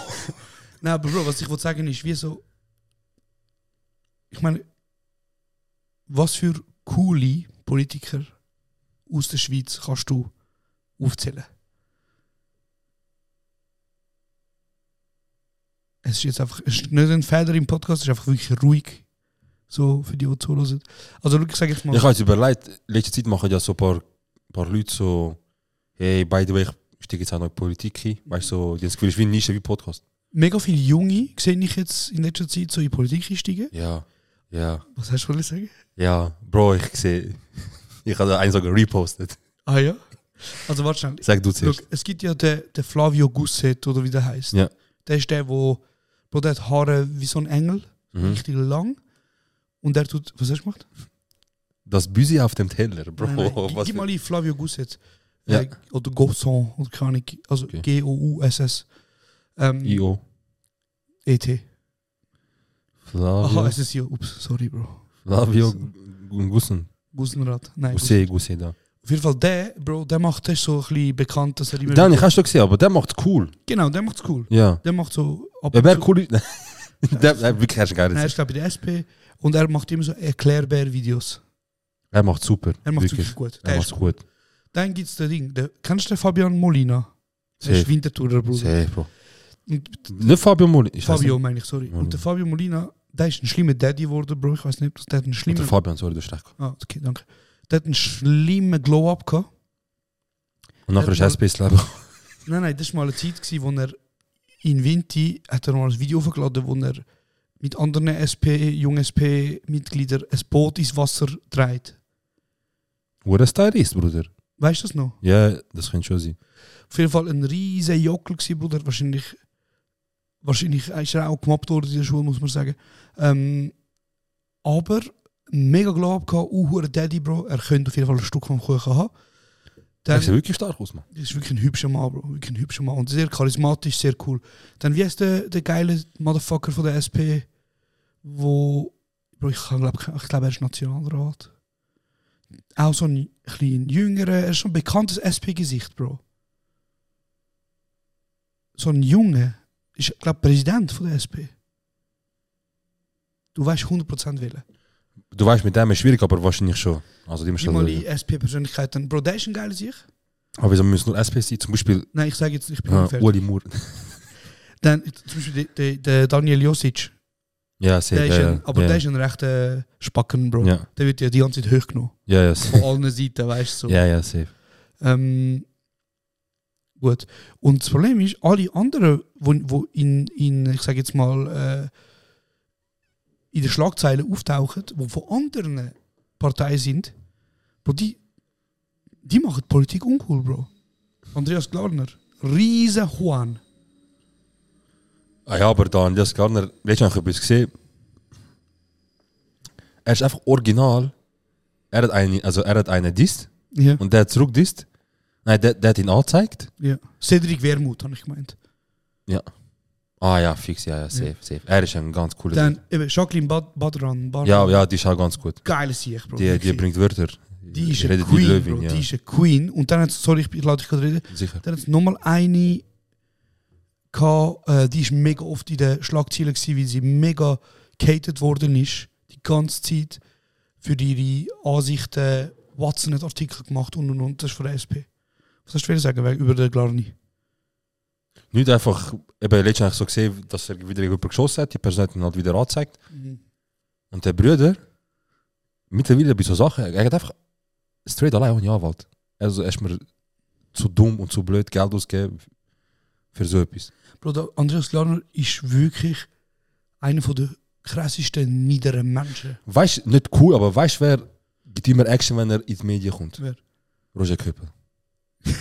Nein, aber Bro, was ich wollte sagen ist, wie so. Ich meine, was für coole Politiker aus der Schweiz kannst du aufzählen? Es ist jetzt einfach, es ist nicht ein Feder im Podcast, es ist einfach wirklich ruhig. So für die, die zuhören. Also, schau, ich sage jetzt mal. Ich habe jetzt überlegt, letzte Zeit machen ja so ein paar, paar Leute so. Hey, by the way, ich steige jetzt auch noch in Politik ein. Weißt du, so, das Gefühl, ist wie ein Nische, wie Podcast. Mega viele Junge sehe ich jetzt in letzter Zeit so in Politik einsteigen. Ja, ja, Was hast du wollen sagen? ja. Bro, ich sehe. Ich habe einen sogar repostet. Ah ja? Also warte schnell. Sag du zuerst. es gibt ja den, den Flavio Gusset, oder wie der heißt. Ja. Der ist der, wo, wo der hat Haare wie so ein Engel, Mhm. richtig lang. Und der tut. Was hast du gemacht? Das Büsi auf dem Teller, Bro. Nein, nein. Gib- Gib mal ein Flavio Gusset. Ja. Äh, oder Gosson, oder keine Ahnung. Also Okay. G-O-U-S-S. Ähm, IO. E-T. Aha, Flavio, es ist ja, ups, sorry, Bro. Flavio Gussen. Gusenrad. Nein, Gusset, Gusset, da. Auf jeden Fall der, Bro, der macht das so ein bisschen bekannt, dass er immer... Den hast du gesehen, aber der macht's cool. Genau, der macht's cool. Ja. Der macht so... Ab Ja, und wer cool ist. der, der wirklich hast du geil. Nein, er ist glaube ich der SP und er macht immer so Erklärbär-Videos. Er macht super. Er macht wirklich. wirklich gut. Er Der macht's ist gut. Dann gibt es den Ding, der, kennst du den Fabian Molina? Der ist Safe. Winterthurer Bruder. Safe, Bro. Und Nicht Fabio Moli. Ich Fabio meine ich, sorry. Molina. Und der Fabio Molina, der ist ein schlimmer Daddy geworden, Bro. Ich weiß nicht, ob das- der einen nicht. schlimmen... Der Fabian, sorry, hast recht. ah, okay, danke. Hat einen schlimmen Glow-Up gehabt. Und nachher ist mal- SP Leben. Nein, nein, das war mal eine Zeit, gewesen, wo er in Vinti hat er mal ein Video hochgeladen, wo er mit anderen SP, jungen SP-Mitgliedern ein Boot ins Wasser dreht. Wo er Stylist, Bruder. Weißt du das noch? Ja, das könnte schon sein. Auf jeden Fall ein riesiger Jockel gewesen, Bruder. Wahrscheinlich, wahrscheinlich ist er auch gemobbt worden in der Schule, muss man sagen. Ähm, aber mega Glaub gehabt, hure Daddy, Bro. Er könnte auf jeden Fall ein Stück vom Kuchen haben. Dann, sieht wirklich stark aus, Mann. ist wirklich ein hübscher Mann, Bro. Wirklich ein hübscher Mann. Und sehr charismatisch, sehr cool. Dann, wie heißt der, der geile Motherfucker von der SP, wo, Bro, ich glaube, ich glaub, er ist Nationalrat. Auch so ein bisschen jüngerer, er ist schon ein bekanntes SP-Gesicht, Bro. So ein Junge ist, glaube Präsident von der SP. Du weißt 100% wählen. Du weißt, mit dem ist schwierig, aber wahrscheinlich schon. Also, die müssen mal die SP-Persönlichkeiten. Bro, der ist ein geiler Sieg. Aber wieso müssen nur SP sein? Zum Beispiel Nein, ich sage jetzt, ich bin äh. Uli Moore. Dann zum Beispiel der, der, Daniel Josic. ja, sehr Der ja, ein, aber ja. der ist ein rechter Spacken, Bro. Ja, Der wird ja die ganze Zeit hochgenommen. ja, ja. Von allen Seiten, weißt du. So. Ja, ja, safe. Ähm, gut. Und das Problem ist, alle anderen, wo, wo in, in, ich sage jetzt mal, äh, in den Schlagzeilen auftauchen, die von anderen Parteien sind, Bro, die, die machen Politik uncool, Bro. Andreas Glarner, riesen Juan. Ah ja, aber dann, das Garner, letztens habe ich etwas gesehen. Er ist einfach original. Er hat eine, also er hat einen Dist Ja. und der hat zurück Dist. Nein, der, der hat ihn angezeigt. ja. Cedric Wermuth, habe ich gemeint. Ah ja, fix, ja, ja, safe, safe. Er ist ein ganz cooler Dann eben Jacqueline Bad Badran. Badran. Ja, ja, die ist auch ganz gut. Geile Sieg, Bro. Die, die bringt Wörter. die ist eine Queen, Löwin, Bro. ja. Die ist eine Queen. Und dann hat sorry, ich, ich lade dich gerade reden. Sicher. Dann hat es nochmal eine gehabt, äh, die ist mega oft in den Schlagzeilen gewesen, weil sie mega catered worden ist. Die ganze Zeit für ihre Ansichten, Watson hat Artikel gemacht und und und. Das ist von der SP. Was hast du sagen über den Glarni? Nicht einfach, eben letztens habe ich so gesehen, dass er wieder jemand geschossen hat, die Person hat ihn halt wieder angezeigt. Und der Bruder, mittlerweile bei so Sachen, er hat einfach straight allein ohne Anwalt. Also er ist mir zu dumm und zu blöd Geld ausgeben für so etwas. Bro, der Andreas Glarner ist wirklich einer von der krassesten niederen Menschen. Weißt nicht cool, aber weißt du, wer gibt immer Action, wenn er in die Medien kommt? Wer? Roger Köppel.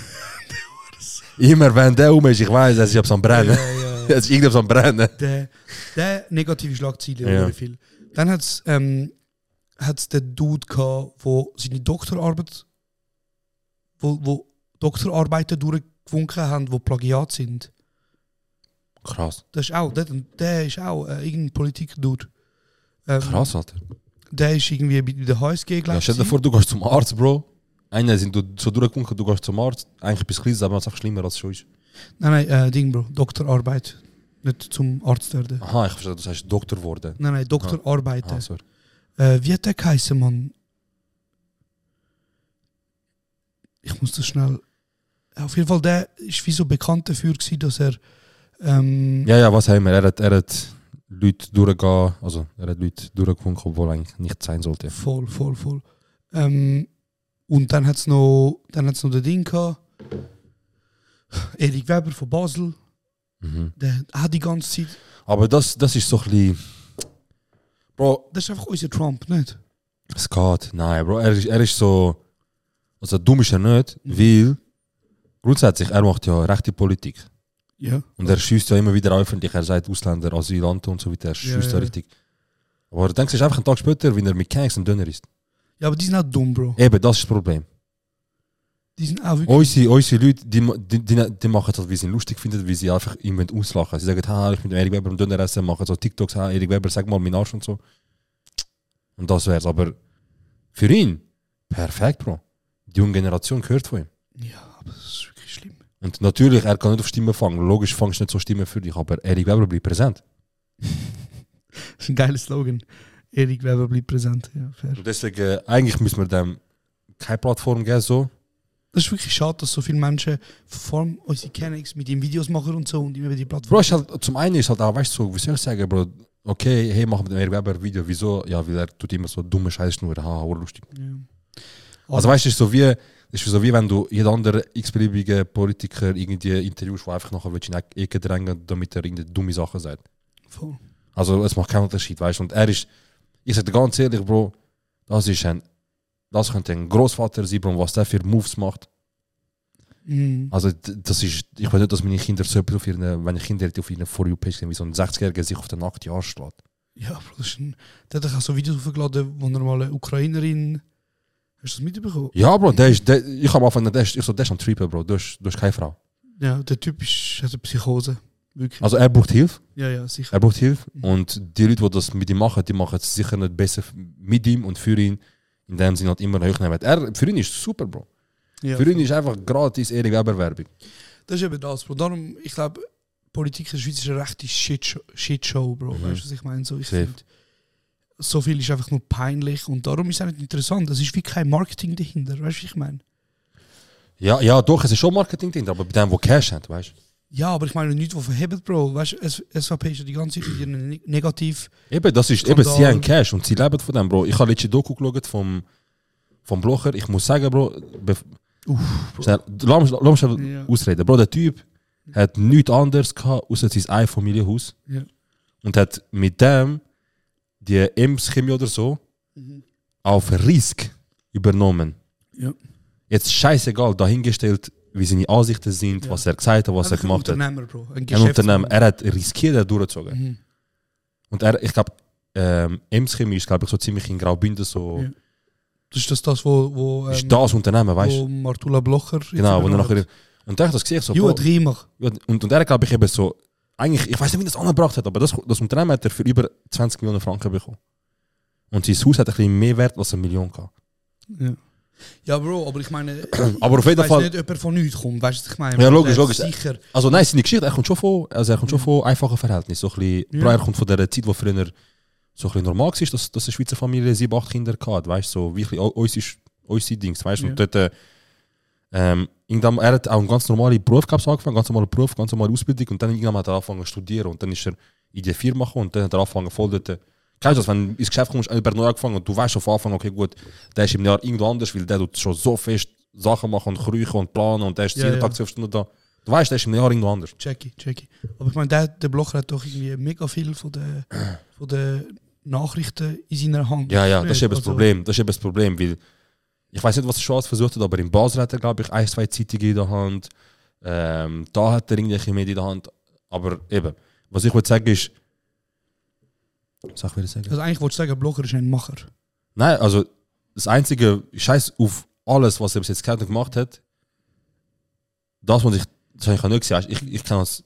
immer wenn der um ist, ich weiß, ist etwas am Brennen. ja, ist irgendetwas am Brennen. der, der negative Schlagzeilen Ja. viel. Dann hat es ähm, hat's den Dude gehabt, wo seine Doktorarbeit, wo, wo Doktorarbeiten durchgewunken haben, wo Plagiat sind. Krass. Das ist auch, der, der ist auch äh, irgendein Politik-Dude. Ähm, Krass, Alter. Der ist irgendwie bei der HSG, glaube Ja, stell dir vor, du gehst zum Arzt, Bro. Einer sind du so durchgewunken, du gehst zum Arzt. Eigentlich etwas Kleines, aber es ist einfach schlimmer als es schon ist. Nein, nein, äh, Ding, Bro. Doktorarbeit. Nicht zum Arzt werden. Aha, ich verstehe, du sagst Doktor geworden. Nein, nein, Doktorarbeiten. Ah, sorry. Äh, wie hat der geheißen, Mann? Ich muss das schnell. Auf jeden Fall, der ist wie so bekannt dafür, gewesen, dass er. Ähm, Ja, ja, was haben wir? Er hat, er hat Leute durchgehen, also er hat Leute durchgewunken, obwohl eigentlich nicht sein sollte. Voll, voll, voll. Ähm, und dann hat es noch, dann hat's noch den Ding gehabt. Erik Weber von Basel. Mhm. Der hat die ganze Zeit. Aber das, das ist so ein bisschen. Bro, Das ist einfach unser Trump, nicht? es geht. Nein, Bro, er ist, er ist so. Also dumm ist er nicht, weil grundsätzlich, er macht ja rechte Politik. Ja. Und er schießt ja immer wieder öffentlich, er sagt Ausländer, Asylanten und so weiter, er schießt ja, ja. richtig. Aber du denkst einfach einen Tag später, wie er mit Kanks und Döner ist. Ja, aber die sind auch dumm, Bro. Eben, das ist das Problem. Die sind auch wirklich. Unsere, unsere Leute, die, die, die, die machen das, wie sie ihn lustig finden, wie sie einfach ihn wollen auslachen. Sie sagen, ha, ich bin Erik Weber am Döner essen, machen so TikToks, ha, Erik Weber, sag mal meinen Arsch und so. Und das wär's. Aber für ihn, perfekt, Bro. Die junge Generation gehört von ihm. Ja, aber das ist wirklich schlimm. Und natürlich, er kann nicht auf Stimmen fangen. Logisch fangst du nicht so Stimmen für dich, aber Erik Weber bleibt präsent. Das ist ein geiler Slogan. Erik Weber bleibt präsent. Ja, fair. Und deswegen, äh, eigentlich müssen wir dem keine Plattform geben, so. Das ist wirklich schade, dass so viele Menschen, vor allem unsere Kennex, mit ihm Videos machen und so und immer die Plattform. Bro, ist halt, zum einen ist halt auch, weißt du, so, wie soll ich sagen, Bro, okay, hey, machen wir den Erik Weber ein Video, wieso? Ja, weil er tut immer so dumme Scheißschnur, haha, oh, lustig. Ja. Also weißt du, so wie, ist so wie wenn du jeden anderen x-beliebigen Politiker irgendwie interviewst, der einfach nachher in die Ecke drängen, damit er irgendeine dumme Sachen sagt. Voll. Also es macht keinen Unterschied, weißt du. Und er ist, ich sag dir ganz ehrlich, Bro, das ist ein, das könnte ein Großvater sein, Bro, was der für Moves macht. Mhm. Also das ist, ich will nicht, dass meine Kinder so etwas auf ihren, wenn ich Kinder hätte, auf ihren For You-Page sehen, wie so ein 60-Jähriger sich auf den nackten Arsch schlägt. Ja, Bro, das ist ein, der hat auch so Videos hochgeladen, wo er mal eine Ukrainerin. Hast du das mitbekommen? Ja, Bro, der ist, der, ich habe am Anfang, ist, ich so, der ist am Trippen, Bro, du hast, du hast keine Frau. Ja, der Typ ist, hat eine Psychose. Wirklich. Also er braucht Hilfe. ja, ja, sicher. Er braucht Hilfe. Und die Leute, die das mit ihm machen, die machen es sicher nicht besser mit ihm und für ihn, indem sie ihn halt immer hochnehmen. Er, für ihn ist super, Bro. Ja. Für ihn ist einfach gratis Erik Weber Werbung. Das ist eben das, Bro. Darum, ich glaube, Politik in der Schweiz ist eine rechte Shitshow, Shitshow Bro. Mhm. Weißt du, was ich meine? So, ich so viel ist einfach nur peinlich und darum ist es auch nicht interessant. Es ist wie kein Marketing dahinter, weißt du, was ich meine? Ja, ja, doch, es ist schon Marketing drin, aber bei dem, wo Cash hat, weißt du. Ja, aber ich meine nicht, was verhebt, Bro. Weißt du, SVP ist ja die ganze Zeit wieder ne- negativ. Eben, das ist, Skandal. eben, sie haben Cash und sie leben von dem, Bro. Ich habe letzte Doku geschaut vom, vom Blocher. Ich muss sagen, Bro, schnell, lass lass mich schnell Ja. ausreden. Bro, der Typ hat nichts anderes gehabt, außer sein Einfamilienhaus. Ja. Und hat mit dem die Ems Chemie oder so auf Risk übernommen. Ja. Jetzt scheißegal, dahingestellt, wie seine Ansichten sind, Ja. was er gesagt hat, was er Einfach ein gemacht hat. Unternehmer, Bro. Ein Ein. Unternehmen. Er hat riskiert, er durchgezogen. Mhm. Und er, ich glaube, ähm, Ems Chemie ist, glaube ich, so ziemlich in Graubünden so. Ja. Das ist das, das wo, wo, ähm, Ist das Unternehmen, weißt wo du? Martula Blocher. Genau, wo er nachher. hat. Und da habe ich das gesehen, so. Dreimer. ja, und, und er, glaube ich, eben so. Eigentlich, ich weiß nicht, wie das angebracht hat, aber das, das Unternehmen hat er für über 20 Millionen Franken bekommen. Und sein Haus hat ein bisschen mehr Wert als eine Million gehabt. Ja. Ja, Bro, aber ich meine. Aber auf jeden Fall. nicht, ob er von nichts kommt, weißt du, ich meine? Ja, logisch, logisch. Sicher. Also nein, seine Geschichte, er kommt schon von, also er kommt schon von einfachen Verhältnissen. So ein bisschen, Ja. Bro, er kommt von der Zeit, wo früher so ein bisschen normal war, dass, dass eine Schweizer Familie sieben, acht Kinder hatte, weißt du, so wirklich unsere, unsere Dings, weißt du. Ja. Und dort, äh, ähm, er hat auch einen ganz normalen Beruf gehabt, angefangen, ganz normalen Beruf, ganz normale Ausbildung und dann irgendwann hat er angefangen zu studieren und dann ist er in die Firma gekommen und dann hat er angefangen voll dort, äh, kennst du das, wenn du ins Geschäft kommst, jemand neu angefangen und du weißt schon von Anfang, okay gut, der ist im Jahr irgendwo anders, weil der tut schon so fest Sachen machen und kriechen und planen und der ist Ja, jeden ja. Tag zwölf Stunden da. Du weißt, der ist im Jahr irgendwo anders. Jackie, Jackie. Aber ich meine, der, der Blocher hat doch irgendwie mega viel von den von der Nachrichten in seiner Hand. Ja, ja, das ist eben das Also, Problem. Das ist eben das Problem, weil ich weiß nicht, was er schon alles versucht hat, aber in Basel hat er, glaube ich, ein, zwei Zeitungen in der Hand. Ähm, da hat er irgendwelche Medien in der Hand. Aber eben, was ich wollte sagen ist. Sag ich sagen? Also eigentlich wollte ich sagen, Blocher ist ein Macher. Nein, also das Einzige, scheiß auf alles, was er bis jetzt kennt und gemacht hat. Das, was ich, das habe ich auch nicht gesehen. Ich, ich kann das.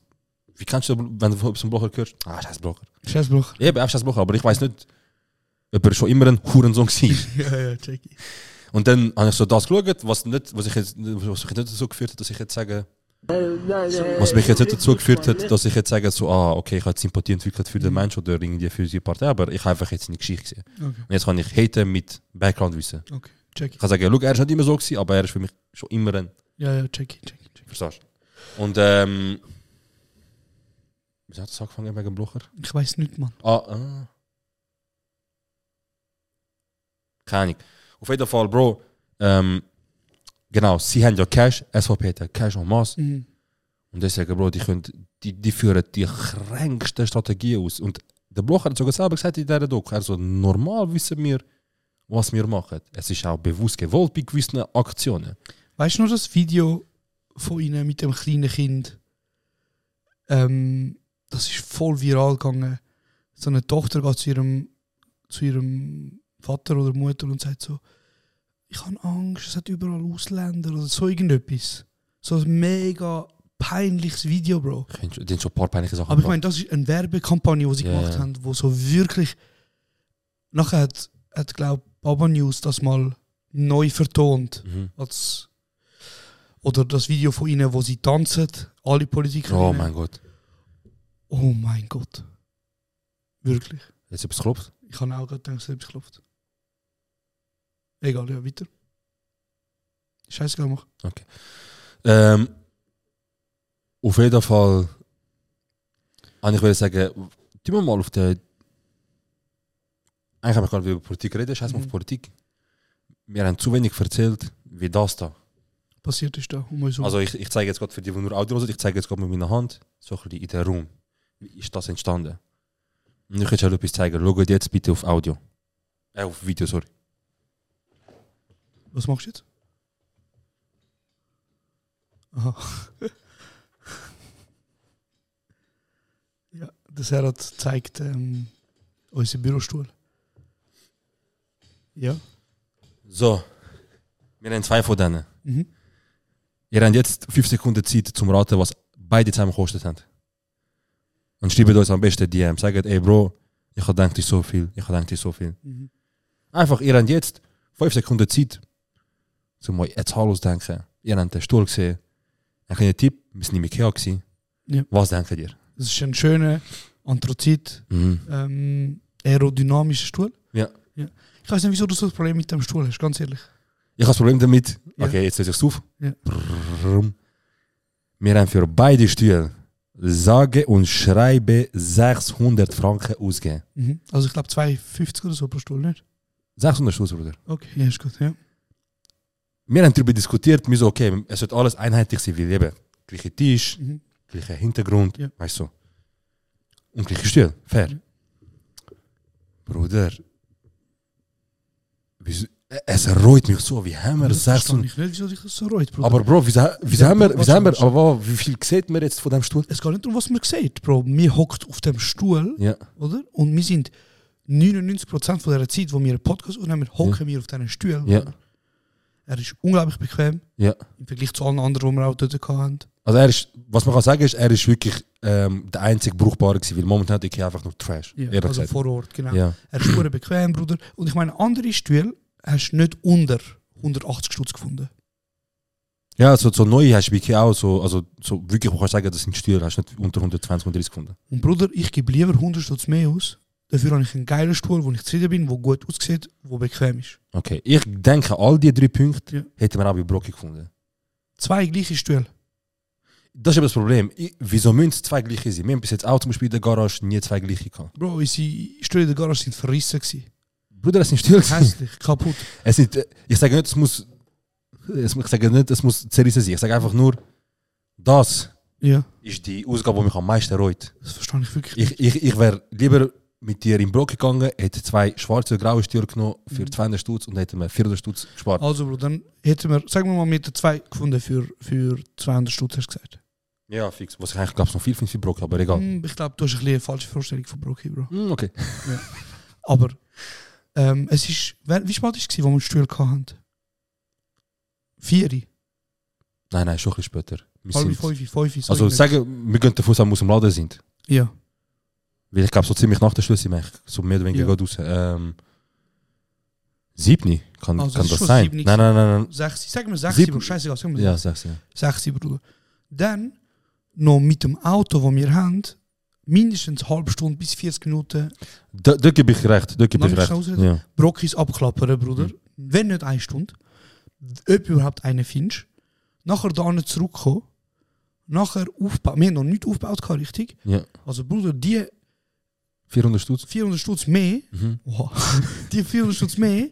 Wie kannst du, wenn du von einem Blocher hörst? Ah, scheiß Blocher. Scheiß Blocher. Eben, auch scheiß Blocher, aber ich weiß nicht, ob er schon immer ein Hurensohn war. ja, ja, Jackie. Und dann habe ich so das geschaut, was, nicht, was, ich jetzt, was mich nicht dazu geführt hat, dass ich jetzt sage, was mich jetzt nicht dazu geführt hat, dass ich jetzt sage, so, ah, okay, ich habe Sympathie entwickelt für den Mensch oder irgendwie für die Partei, aber ich habe einfach jetzt seine Geschichte gesehen. Okay. Und jetzt kann ich haten mit Background-Wissen. Okay, Jackie. Ich kann sagen, schau, er ist nicht immer so gewesen, aber er ist für mich schon immer ein, Ja, ja, Jackie, Jackie. Jackie. verstehst du? Und, ähm, wie hat das angefangen wegen Blocher? Ich weiß nicht, Mann. Ah, ah. Keine Ahnung. Auf jeden Fall, Bro, ähm, genau, sie haben ja Cash, SVP hat ja Cash en masse. Mhm. Und deswegen, Bro, die, können, die, die führen die kränkste Strategie aus. Und der Blocher hat sogar selber gesagt in dieser Doku, also normal wissen wir, was wir machen. Es ist auch bewusst gewollt bei gewissen Aktionen. Weißt du noch das Video von ihnen mit dem kleinen Kind? Ähm, das ist voll viral gegangen. So eine Tochter geht zu ihrem, zu ihrem Vater oder Mutter und sagt so: ich habe Angst, es hat überall Ausländer oder so irgendetwas. So ein mega peinliches Video, Bro. Ich Die haben schon ein paar peinliche Sachen Aber ich meine, das ist eine Werbekampagne, die sie Ja, gemacht haben, wo so wirklich. Nachher hat, hat glaube Baba News das mal neu vertont. Mhm. Als, oder das Video von ihnen, wo sie tanzen, alle Politiker. Oh mein Gott. Oh mein Gott. Wirklich. Jetzt etwas klopft. Ich habe auch gerade gedacht, hat etwas geklopft. Egal, ja, weiter. Scheißegal, mach. Ähm, auf jeden Fall. Und ich würde sagen, tun wir mal auf der. Eigentlich haben wir gerade über Politik reden, scheiß mal auf Mhm. Politik. Wir haben zu wenig erzählt, wie das da. Passiert ist da um uns. Also ich, ich zeige jetzt gerade für die, die nur Audio hören, ich zeige jetzt gerade mit meiner Hand, so ein bisschen in den Raum. Wie ist das entstanden? Und ich möchte euch etwas zeigen. Schaut jetzt bitte auf Audio. Äh, auf Video, sorry. Was machst du jetzt? Aha. ja, der Serhat zeigt ähm, unseren Bürostuhl. Ja. So. Wir haben zwei von denen. Mhm. Ihr habt jetzt fünf Sekunden Zeit zum Raten, was beide zusammen gekostet haben. Und schreibt uns am besten DM. Sagt, ey Bro, ich habe gedacht, ist so viel. Ich habe gedacht, ist so viel. Mhm. Einfach, ihr habt jetzt fünf Sekunden Zeit, zum euch eine Zahl ausdenken. Ihr habt den Stuhl gesehen. Ein kleiner Tipp, wir sind im Ikea gewesen. Ja. Was denkt ihr? Das ist ein schöner Anthrazit, Mhm. ähm, aerodynamischer Stuhl. Ja. ja. Ich weiß nicht, wieso du so ein Problem mit dem Stuhl hast, ganz ehrlich. Ich habe das Problem damit. Ja. Okay, jetzt setze ich es auf. Ja. Wir haben für beide Stühle sage und schreibe 600 Franken ausgegeben. Mhm. Also ich glaube 2,50 oder so pro Stuhl, nicht? 600 Schuss, Bruder. Okay, ja, ist gut, ja. Wir haben darüber diskutiert, wir so, okay, es wird alles einheitlich sein, wie eben. Gleicher Tisch, Mhm. gleicher Hintergrund, Ja. weißt du. Und gleiche Stühle, fair. Ja. Bruder, wieso, es reut mich so, wie haben wir Das 600... ich nicht, wieso dich das so reut, Bruder. Aber Bro, wieso, wieso Ja, haben wir, warte, wieso haben wir, warte. aber wow, wie viel sieht man jetzt von dem Stuhl? es geht nicht darum, was man sieht, Bro. Wir hockt auf dem Stuhl, Ja. oder? Und wir sind 99% von der Zeit, wo wir einen Podcast aufnehmen, hocken wir auf diesen Stuhl. Ja. oder? Er ist unglaublich bequem Ja. im Vergleich zu allen anderen, die wir auch dort hatten. Also er ist, was man kann sagen ist, er ist wirklich ähm, der einzig brauchbare gewesen, weil momentan hat ich einfach nur Trash. Ja, also gesagt. vor Ort, genau. Ja. Er ist super bequem, Bruder. Und ich meine, andere Stühle hast du nicht unter 180 Stutz gefunden. ja, so, so neu hast du wirklich auch so, also so wirklich, kannst du sagen, das sind Stühle, hast du nicht unter 120, 130 gefunden. Und Bruder, ich gebe lieber 100 Stutz mehr aus. Dafür habe ich einen geilen Stuhl, wo ich zufrieden bin, wo gut aussieht, wo bequem ist. Okay, ich denke, all die drei Punkte Ja. hätten wir auch bei Brocki gefunden. Zwei gleiche Stühle. Das ist aber das Problem. Ich, wieso müssen es zwei gleiche sein? Wir haben bis jetzt auch zum Beispiel in der Garage nie zwei gleiche gehabt. Bro, unsere Stühle in der Garage sind verrissen. Gewesen. Bruder, das sind Stühle. Hässlich, kaputt. Es sind, ich sage nicht, es muss, es, ich sage nicht, es muss zerrissen sein. Ich sage einfach nur, das Ja, ist die Ausgabe, die mich am meisten reut. das verstehe ich wirklich. Ich, ich, ich wäre lieber mit dir in Brock gegangen, hätte zwei schwarze und graue Stühle genommen für 200 Stutz und hätte mir 400 Stutz gespart. Also, Bro, dann hätten wir, sagen wir mal, mit zwei gefunden für, für 200 Stutz, hast du gesagt. Ja, fix. Was ich eigentlich glaube, noch viel finde für Brock, aber egal. Hm, ich glaube, du hast ein eine falsche Vorstellung von Broki, Bro. Hm, okay. Aber ähm, es ist, wie spät war es, wo wir die Stühle hatten? Vier, Nein, nein, schon ein bisschen später. Wir halb fünf, fünf, so also sagen, wir gehen davon aus, dass wir aus dem Laden sind. Ja, Weil ich glaube, so ziemlich nach der eigentlich so mehr oder weniger Ja. ja. raus. Ähm, Siebni, kann, Also, kann das sein? Nein, nein, nein, nein. sechs, sagen wir sechs, Bro, scheißegal, sagen wir Ja, sechs. ja. Sechs, Bruder. Dann noch mit dem Auto, das wir haben, mindestens eine halbe Stunde bis 40 Minuten Da, da gebe ich recht, da gebe ich recht. Ja. Brockis abklappern, Bruder. Mhm. Wenn nicht eine Stunde. Ob überhaupt eine findest. Nachher da nicht zurückkommen. Nachher aufbauen. Wir haben noch nicht aufgebaut, richtig? ja. Also, Bruder, die 400 Stutz. 400 Stutz mehr, Mhm. Oha. die 400 Stutz mehr,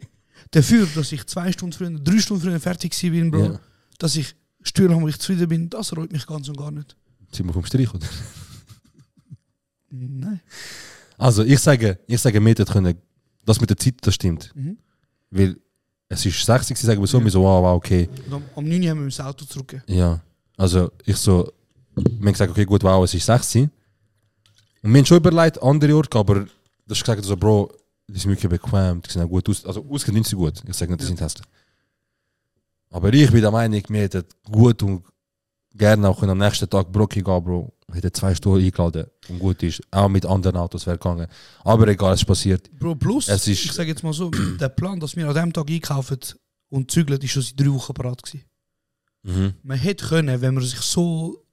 dafür, dass ich zwei Stunden früher, drei Stunden früher fertig bin, Bro, Ja. dass ich Stühle habe, wo ich zufrieden bin, das reut mich ganz und gar nicht. Sind wir vom Strich, oder? Nein. Also, ich sage, ich sage, hätten können, das mit der Zeit, das stimmt. Mhm. Weil es ist 60, sie sagen wir so, Ja. so, wow, wow, okay. Und am, am 9 Uhr haben wir das Auto zurück. Ja. Also, ich so, haben gesagt, okay, gut, wow, es ist 60. Und wir haben schon überlegt, andere Orte, aber das ist gesagt, so, Bro, die sind wirklich bequem, die sehen auch gut aus. Also, ausgehen sind gut. Ich sage nicht, die sind hässlich. Aber ich bin der Meinung, wir hätten gut und gerne auch am nächsten Tag Brocki gehen, Bro. Wir hätten zwei Stunden eingeladen und gut ist. Auch mit anderen Autos wäre gegangen. Aber egal, es ist passiert. Bro, plus, Es ist- ich sage jetzt mal so, der Plan, dass wir an dem Tag einkaufen und zügeln, ist schon seit drei Wochen parat gewesen. Mhm. Man hätte können, wenn man sich so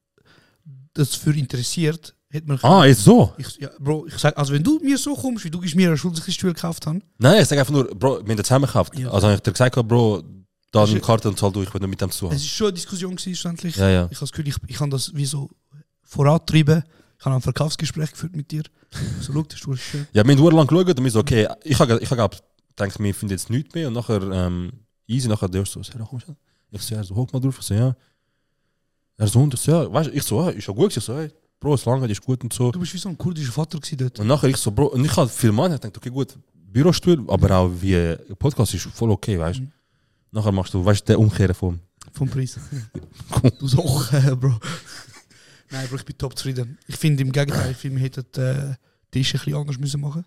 dafür interessiert, hätte Ah, jetzt so? Ich, ja, Bro, ich sag, also wenn du mir so kommst, wie du mir eine Stuhl gekauft habe, Nein, ich sage einfach nur, Bro, wir haben das zusammen gekauft. Ja. Also habe ich dir gesagt, Bro, da Das ist- Karte und zahl du, ich will nicht mit dem zu es haben. ist schon eine Diskussion schlussendlich. Ja, ja. Ich habe das Gefühl, ich, ich kann das wie so vorantreiben. Ich habe ein Verkaufsgespräch geführt mit dir. So, schau, Stuhl ist schön. Ja, wir haben lang geschaut und wir so, okay, ich habe ich hab gedacht, wir finden jetzt nichts mehr und nachher ähm, easy, nachher der so, Sarah, komm schon. Ich so, ja, so, hoch mal drauf, ich so, ja. Er so, und ich so, ja, weißt du, ich so, ja, ist ja gut, ich so, hey, Bro, es lange, ist gut und so. Du bist wie so ein kurdischer Vater gewesen dort. Und nachher ich so, Bro, und ich habe viel Mann, ich dachte, okay, gut, Bürostuhl, aber auch wie Podcast ist voll okay, weißt du. Mhm. Nachher machst du, weißt du, der Umkehren vom. Vom Preis. du so, äh, Bro. Nein, Bro, ich bin top zufrieden. Ich finde im Gegenteil, ich finde, wir hätten äh, Tisch ein bisschen anders müssen machen.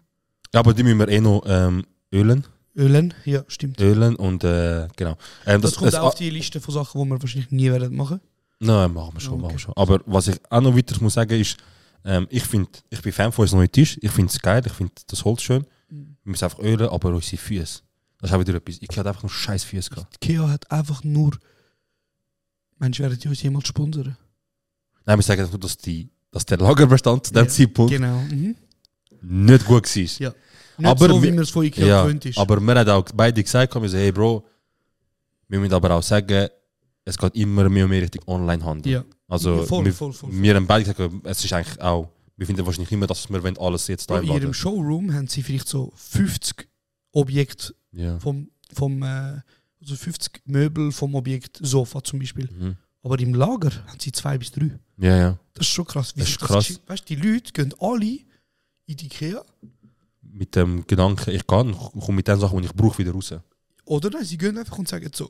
Ja, aber die müssen wir eh noch ähm, ölen. Ölen, ja, stimmt. Ölen und, äh, genau. Ähm, Das, kommt es- auch auf die Liste von Sachen, die wir wahrscheinlich nie werden machen. Nein, machen wir schon, Okay. machen wir schon. Aber was ich auch noch weiter muss sagen ist, ähm, ich finde, ich bin Fan von unserem neuen Tisch. Ich finde es geil, ich finde das Holz schön. Mhm. Wir müssen einfach ölen, aber unsere Füße. Das ist auch wieder etwas. Ich hatte einfach nur scheiß Füße gehabt. Ikea hat einfach nur. Menschen werden die uns jemals sponsern. Nein, wir sagen einfach nur, dass, die, dass der Lagerbestand zu dem Ja, Zeitpunkt Genau. Mhm. nicht gut war. Ja. Nicht Aber so, wie man es von Ikea Ja, gewöhnt ist. aber wir haben auch beide gesagt, wir so, hey Bro, wir müssen aber auch sagen, es geht immer mehr und mehr Richtung Onlinehandel. ja. Also Ja, voll, wir, voll, voll, wir haben beide gesagt, es ist eigentlich auch, wir finden wahrscheinlich immer, dass wir alles jetzt da in ihrem. Showroom haben sie vielleicht so 50 Objekte Ja. vom, vom äh, also 50 Möbel vom Objekt Sofa zum Beispiel. Mhm. Aber im Lager haben sie zwei bis drei. ja, ja. Das ist schon krass. Wie Das ist krass. geschieht. Weißt du, die Leute gehen alle in die Ikea. Mit dem Gedanken, ich kann, komme mit den Sachen, die ich brauche, wieder raus. Oder nein, sie gehen einfach und sagen so,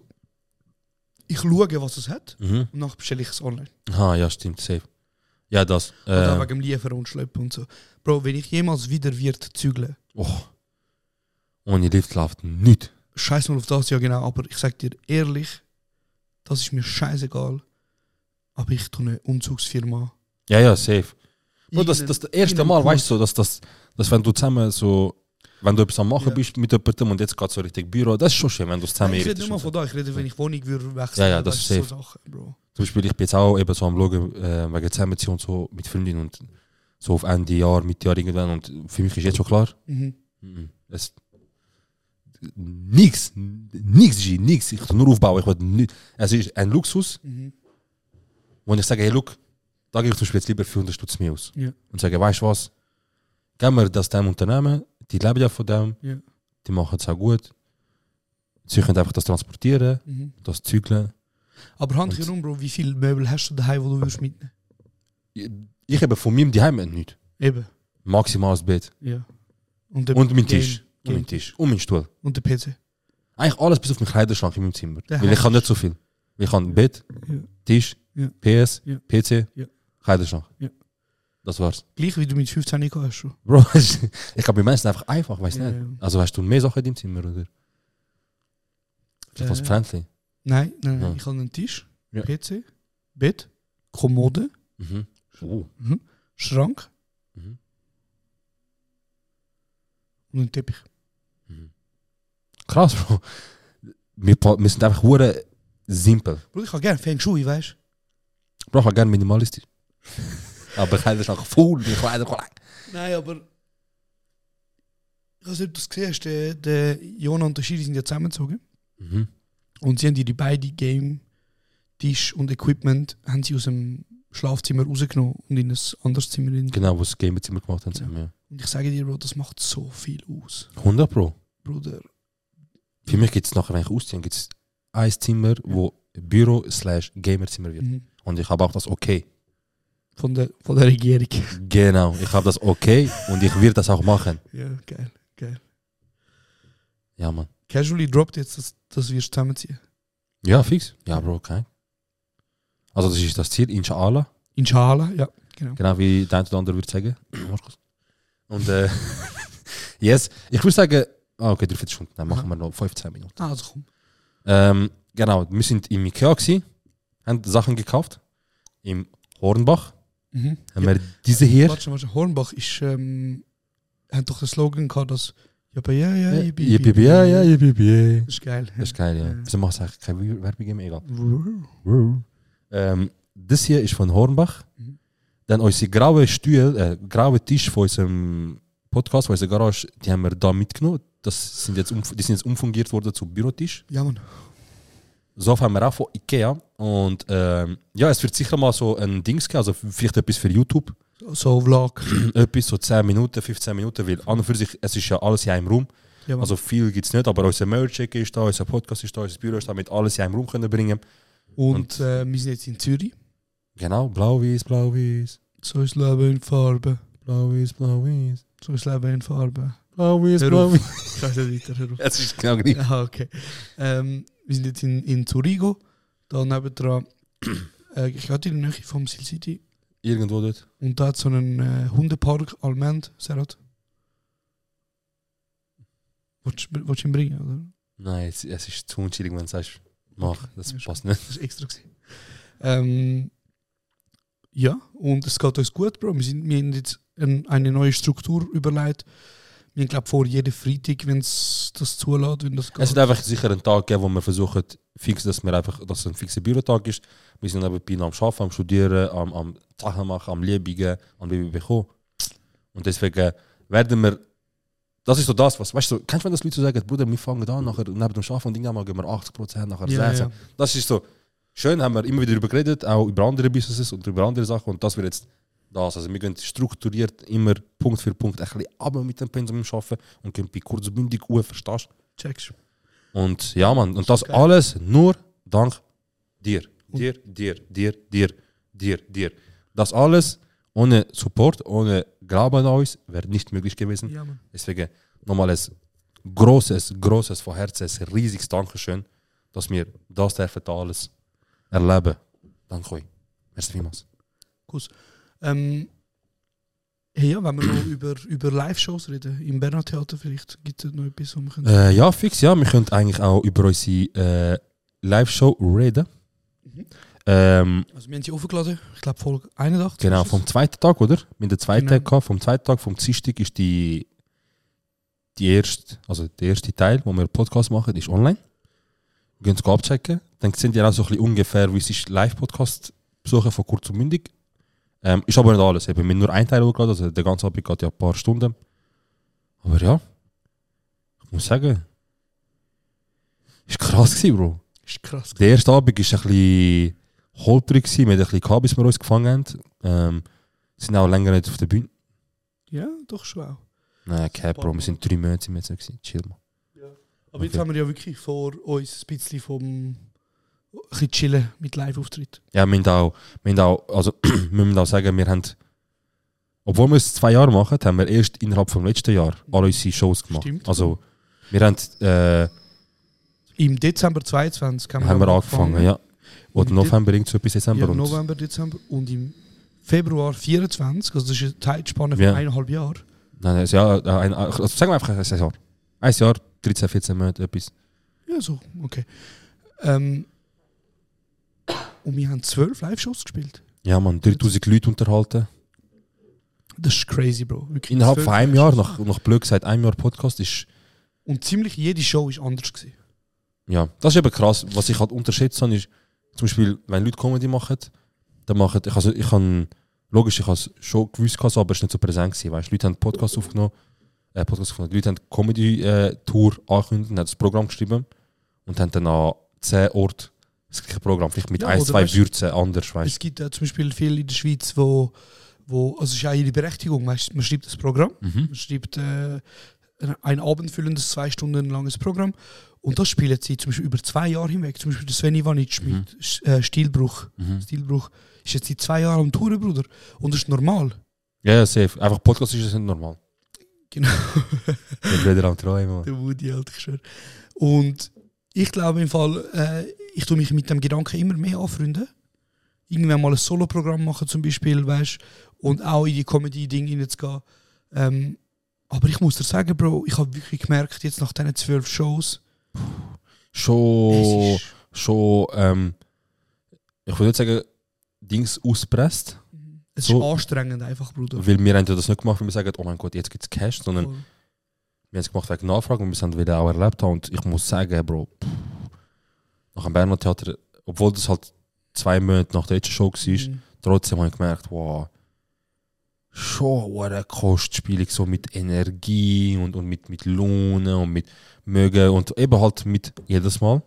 ich schaue, was es hat Mhm. und dann bestelle ich es online. Aha, ja, stimmt, safe. Ja, das. Äh, wegen dem Liefern und Schleppen und so. Bro, wenn ich jemals wieder wird zügeln, oh. Ohne Lift läuft nicht. scheiß mal auf das, ja genau, aber ich sag dir ehrlich, das ist mir scheißegal. Aber ich tue eine Umzugsfirma. Ja, ja, safe. Bro, das, das, das erste Mal, weißt du, dass, das, dass wenn du zusammen so, wenn du etwas am Machen Ja. bist mit jemandem und jetzt geht so richtig Büro, das ist schon schön, wenn du es zusammen ich rede nicht mal von da, ich rede, wenn ich Wohnung würde wechseln. Ja, ja, das ist safe. So Sachen, Bro. Zum Beispiel, ich bin jetzt auch eben so am Schauen, äh, wegen Zusammenziehen und so mit Freundin und so auf Ende Jahr, Mitte Jahr irgendwann und für mich ist jetzt schon klar, Mhm. Mhm. Es, nix, nix, G, nix. Ich kann nur aufbauen. Ich will nicht, es ist ein Luxus, Mhm. wo ich sage, hey, look, da gebe ich zum Beispiel jetzt lieber 400 Stutz mehr aus. Ja. Und sage, weißt du was, geben wir das dem Unternehmen, die leben ja von dem, Ja. die machen es auch gut. Sie können einfach das transportieren, Mhm. das zügeln. Aber Hand herum, Bro, wie viele Möbel hast du daheim, wo du würdest mitnehmen? Ich, habe von meinem Daheim nichts. Eben. Maximal das Bett. Ja. Und, Und mein Game- Tisch. Und mein Tisch. Und mein Stuhl. Und der PC. Eigentlich alles bis auf meinen Kleiderschrank in meinem Zimmer. Der Weil ich kann nicht so viel. Ich kann Bett, Ja. Tisch, Ja. PS. PC. Kleiderschrank. Das war's. Gleich wie du mit 15 gehabt hast schon. Bro, ich glaube, bei Menschen einfach einfach, weißt du Ja, nicht. Also hast du mehr Sachen in deinem Zimmer, oder? Vielleicht was Äh, Pflänzchen. Nein, nein, nein. Ja. Ich habe einen Tisch, Ja. PC, Bett, Kommode, Mhm. Oh. Schrank Mhm. und einen Teppich. Krass, Bro. Wir, wir sind einfach hure simpel. Bro, ich habe gerne Feng Shui, weißt Bro, ich habe gerne minimalistisch. Aber Kleiderschrank voll, die Kleiderschrank. du? Nein, aber. Ich weiß nicht, ob du es gesehen hast, der, der Jona und der Schiri sind ja zusammengezogen. Mhm. Und sie haben die, die beide Game, Tisch und Equipment haben sie aus dem Schlafzimmer rausgenommen und in ein anderes Zimmer. In. Genau, was das Gamezimmer gemacht haben. zusammen, Ja. Und ich sage dir, Bro, das macht so viel aus. 100 Pro. Bruder. Für mich gibt es nachher eigentlich ausziehen, gibt es ein Zimmer, wo Büro slash Gamerzimmer wird. Mhm. Und ich habe auch das okay. Von der, von der Regierung. Genau, ich habe das okay und ich werde das auch machen. Ja, geil, geil. Ja, Mann. Casually droppt jetzt, dass, dass wir zusammenziehen. Ja, fix. Ja, Bro, okay. Also das ist das Ziel, inshallah. Inshallah, ja, genau. Genau wie der eine oder andere würde sagen. Und äh, yes, ich würde sagen, ah, okay, 43 Stunden, dann machen wir noch 15 Minuten. Also komm. Ähm, genau, wir sind im Ikea gewesen, haben Sachen gekauft. Im Hornbach. Mhm. Haben wir diese hier. Warte, warte, Hornbach ist, ähm, hat doch den Slogan gehabt, dass ja, ja, ja, Ja, yippie, yippie, yippie. ja, ja, yippie. Das ist geil. Das ist geil, ja. Ja. Wieso machst du eigentlich keine Werbung mehr? Egal. Ähm, das hier ist von Hornbach. Mhm. Dann unsere graue Stuhl, äh, graue Tisch von unserem Podcast, von unserer Garage, die haben wir da mitgenommen. Das sind jetzt, die sind jetzt umfungiert worden zu Bürotisch. Ja, Mann. So haben wir auch von Ikea. Und ähm, ja, es wird sicher mal so ein Dings geben, also vielleicht etwas für YouTube. So Vlog. etwas, so 10 Minuten, 15 Minuten, weil an und für sich, es ist ja alles in einem Raum. Ja. Also viel gibt es nicht, aber unser Merch ist da, unser Podcast ist da, unser Büro ist da, mit alles in einem Raum können bringen. und und- äh, wir sind jetzt in Zürich. Genau, blau-weiß, blau-weiß, So ist Leben in Farbe. blau-weiß, blau-weiß, So ist Leben in Farbe. blau-weiß, blau-weiß. Schau nicht weiter, hör auf. Es ist genau gleich. Ja, okay. Ähm, wir sind jetzt in, in Zurigo. Da nebendran, äh, ich hatte in der Nähe vom Sil City. Irgendwo dort. Und da hat so einen äh, Hundepark, Almend, Serat. Wolltest du ihn bringen, oder? Nein, es, es ist zu unschillig, wenn du sagst, mach, das Ja, ist passt nicht. Das war extra. Ähm, ja, und es geht uns gut, Bro. Wir, sind, wir haben jetzt ein, eine neue Struktur überlegt. Wir glaube vor jedem Freitag, wenn es das zulässt, wenn das geht. Es wird einfach sicher einen Tag geben, wo wir versuchen, fix, dass wir einfach, dass es ein fixer Bürotag ist. Wir sind noch am Arbeiten, am Studieren, am, am Sachen machen, am Liebigen, am kommen. Und deswegen werden wir, das ist so das, was, weißt du, kennst du, wenn das Leute so sagen, Bruder, wir fangen an, nachher neben dem Arbeiten und Ding mal gehen wir 80%, nachher 60%. ja, ja. Das ist so, schön, haben wir immer wieder darüber geredet, auch über andere Businesses und über andere Sachen und das wird jetzt das. Also wir gehen strukturiert immer Punkt für Punkt ein bisschen runter mit dem Pensum Arbeiten und gehen bei kurzbündig Uhr, verstehst du? Checkst. Und ja, Mann, und das geil. alles nur dank dir. Dir, dir, dir, dir, dir, dir. Das alles ohne Support, ohne Glauben an uns, wäre nicht möglich gewesen. Ja. Deswegen nochmal ein großes, großes von Herzen, ein riesiges Dankeschön, dass wir das dürfen alles erleben. Danke euch. Merci vielmals. Gut. Ähm, hey, ja, wenn wir noch über, über Live-Shows reden, im Bernhard Theater vielleicht, gibt es noch etwas, wo wir können... Äh, ja, fix, ja. Wir können eigentlich auch über unsere äh, Live-Show reden. Ähm, Also wir haben sie aufgeladen, ich glaube Folge 81. Genau, vom zweiten Tag, oder? Mit der zweiten Genau. Tag gehabt. Vom zweiten Tag, vom Dienstag ist die, die erste, also der erste Teil, wo wir Podcast machen, ist online. Wir können es abchecken. Dann sehen die auch so ein bisschen ungefähr, wie es ist, Live-Podcast besuchen von kurz und mündig. Ähm, ist aber nicht alles. Wir haben nur einen Teil hochgeladen, also der ganze Abend geht ja ein paar Stunden. Aber ja, ich muss sagen, ist krass gewesen, Bro. Ist krass. Der erste Abend war ein bisschen holprig, gewesen. wir hatten ein bisschen gehabt, bis wir uns gefangen haben. Ähm, sind auch länger nicht auf der Bühne. Ja, doch schon auch. Nein, Cap, Bro, wir sind drei Monate sind wir jetzt gewesen. Chill mal. Aber jetzt Okay. haben wir ja wirklich vor uns ein bisschen vom... ein bisschen chillen mit Live-Auftritt. Ja, wir haben auch, wir auch, also wir müssen auch sagen, wir haben, obwohl wir es zwei Jahre machen, haben wir erst innerhalb vom letzten Jahr alle unsere Shows gemacht. Stimmt. Also, wir haben, äh, Im Dezember 22 haben, haben wir angefangen, ja. Oder Und November, irgend so etwas Dezember. Ja, November, Dezember und im Februar 24, also das ist eine Zeitspanne von Ja. eineinhalb Jahren. Nein, nein, ja, äh, ein, also sagen wir einfach ein Jahr. Ein Jahr, 13, 14 Monate, etwas. Ja, so, okay. Ähm, und wir haben zwölf Live-Shows gespielt. Ja, man, 3000 Leute unterhalten. Das ist crazy, Bro. Wirklich Innerhalb von einem Jahr, nach, nach blöd gesagt, einem Jahr Podcast ist, Und ziemlich jede Show ist anders gewesen. ja, das ist eben krass. Was ich halt unterschätzt habe, ist, zum Beispiel, wenn Leute Comedy machen, dann machen, ich, also, ich habe, logisch, ich habe es schon gewusst, gehabt, aber es ist nicht so präsent gewesen, weißt, Leute haben Podcast aufgenommen, äh, Podcast aufgenommen, Leute haben Comedy-Tour angekündigt, haben das Programm geschrieben und haben dann an 10 Orten das gleiche Programm, vielleicht mit Ja, ein, zwei weißt- Würzen anders, weißt Es gibt ja zum Beispiel viele in der Schweiz, wo, wo also es ist ja ihre Berechtigung, man schreibt das Programm, Mhm. man schreibt äh, ein abendfüllendes, zwei Stunden langes Programm und das spielen sie zum Beispiel über zwei Jahre hinweg. Zum Beispiel der Sven Ivanic Mhm. mit äh, Stilbruch. Stilbruch ist jetzt seit zwei Jahren am Touren, Bruder. Und das ist normal. Ja, ja, safe. Einfach Podcast ist es nicht normal. Genau. Ich bin wieder am Träumen. Der Woody, halt, ich schwör. Und ich glaube im Fall, äh, ich tue mich mit dem Gedanken immer mehr anfreunden. Irgendwann mal ein Solo-Programm machen zum Beispiel, weißt und auch in die Comedy-Dinge reinzugehen. Ähm, aber ich muss dir sagen, Bro, ich habe wirklich gemerkt, jetzt nach diesen zwölf Shows, Schon, es schon, ähm, ich würde nicht sagen, Dings auspresst. Es So. ist anstrengend einfach, Bruder. Weil wir haben das nicht gemacht, weil wir sagen, oh mein Gott, jetzt gibt es Cash, sondern Voll. wir haben es gemacht wegen Nachfrage und wir sind wieder auch erlebt haben. Und ich muss sagen, Bro, pff, nach dem Berner Theater, obwohl das halt zwei Monate nach der letzten Show war, Mhm. trotzdem habe ich gemerkt, wow, schon eine Kostspielung, so mit Energie und, und mit, mit Laune und mit Mögen und eben halt mit jedes Mal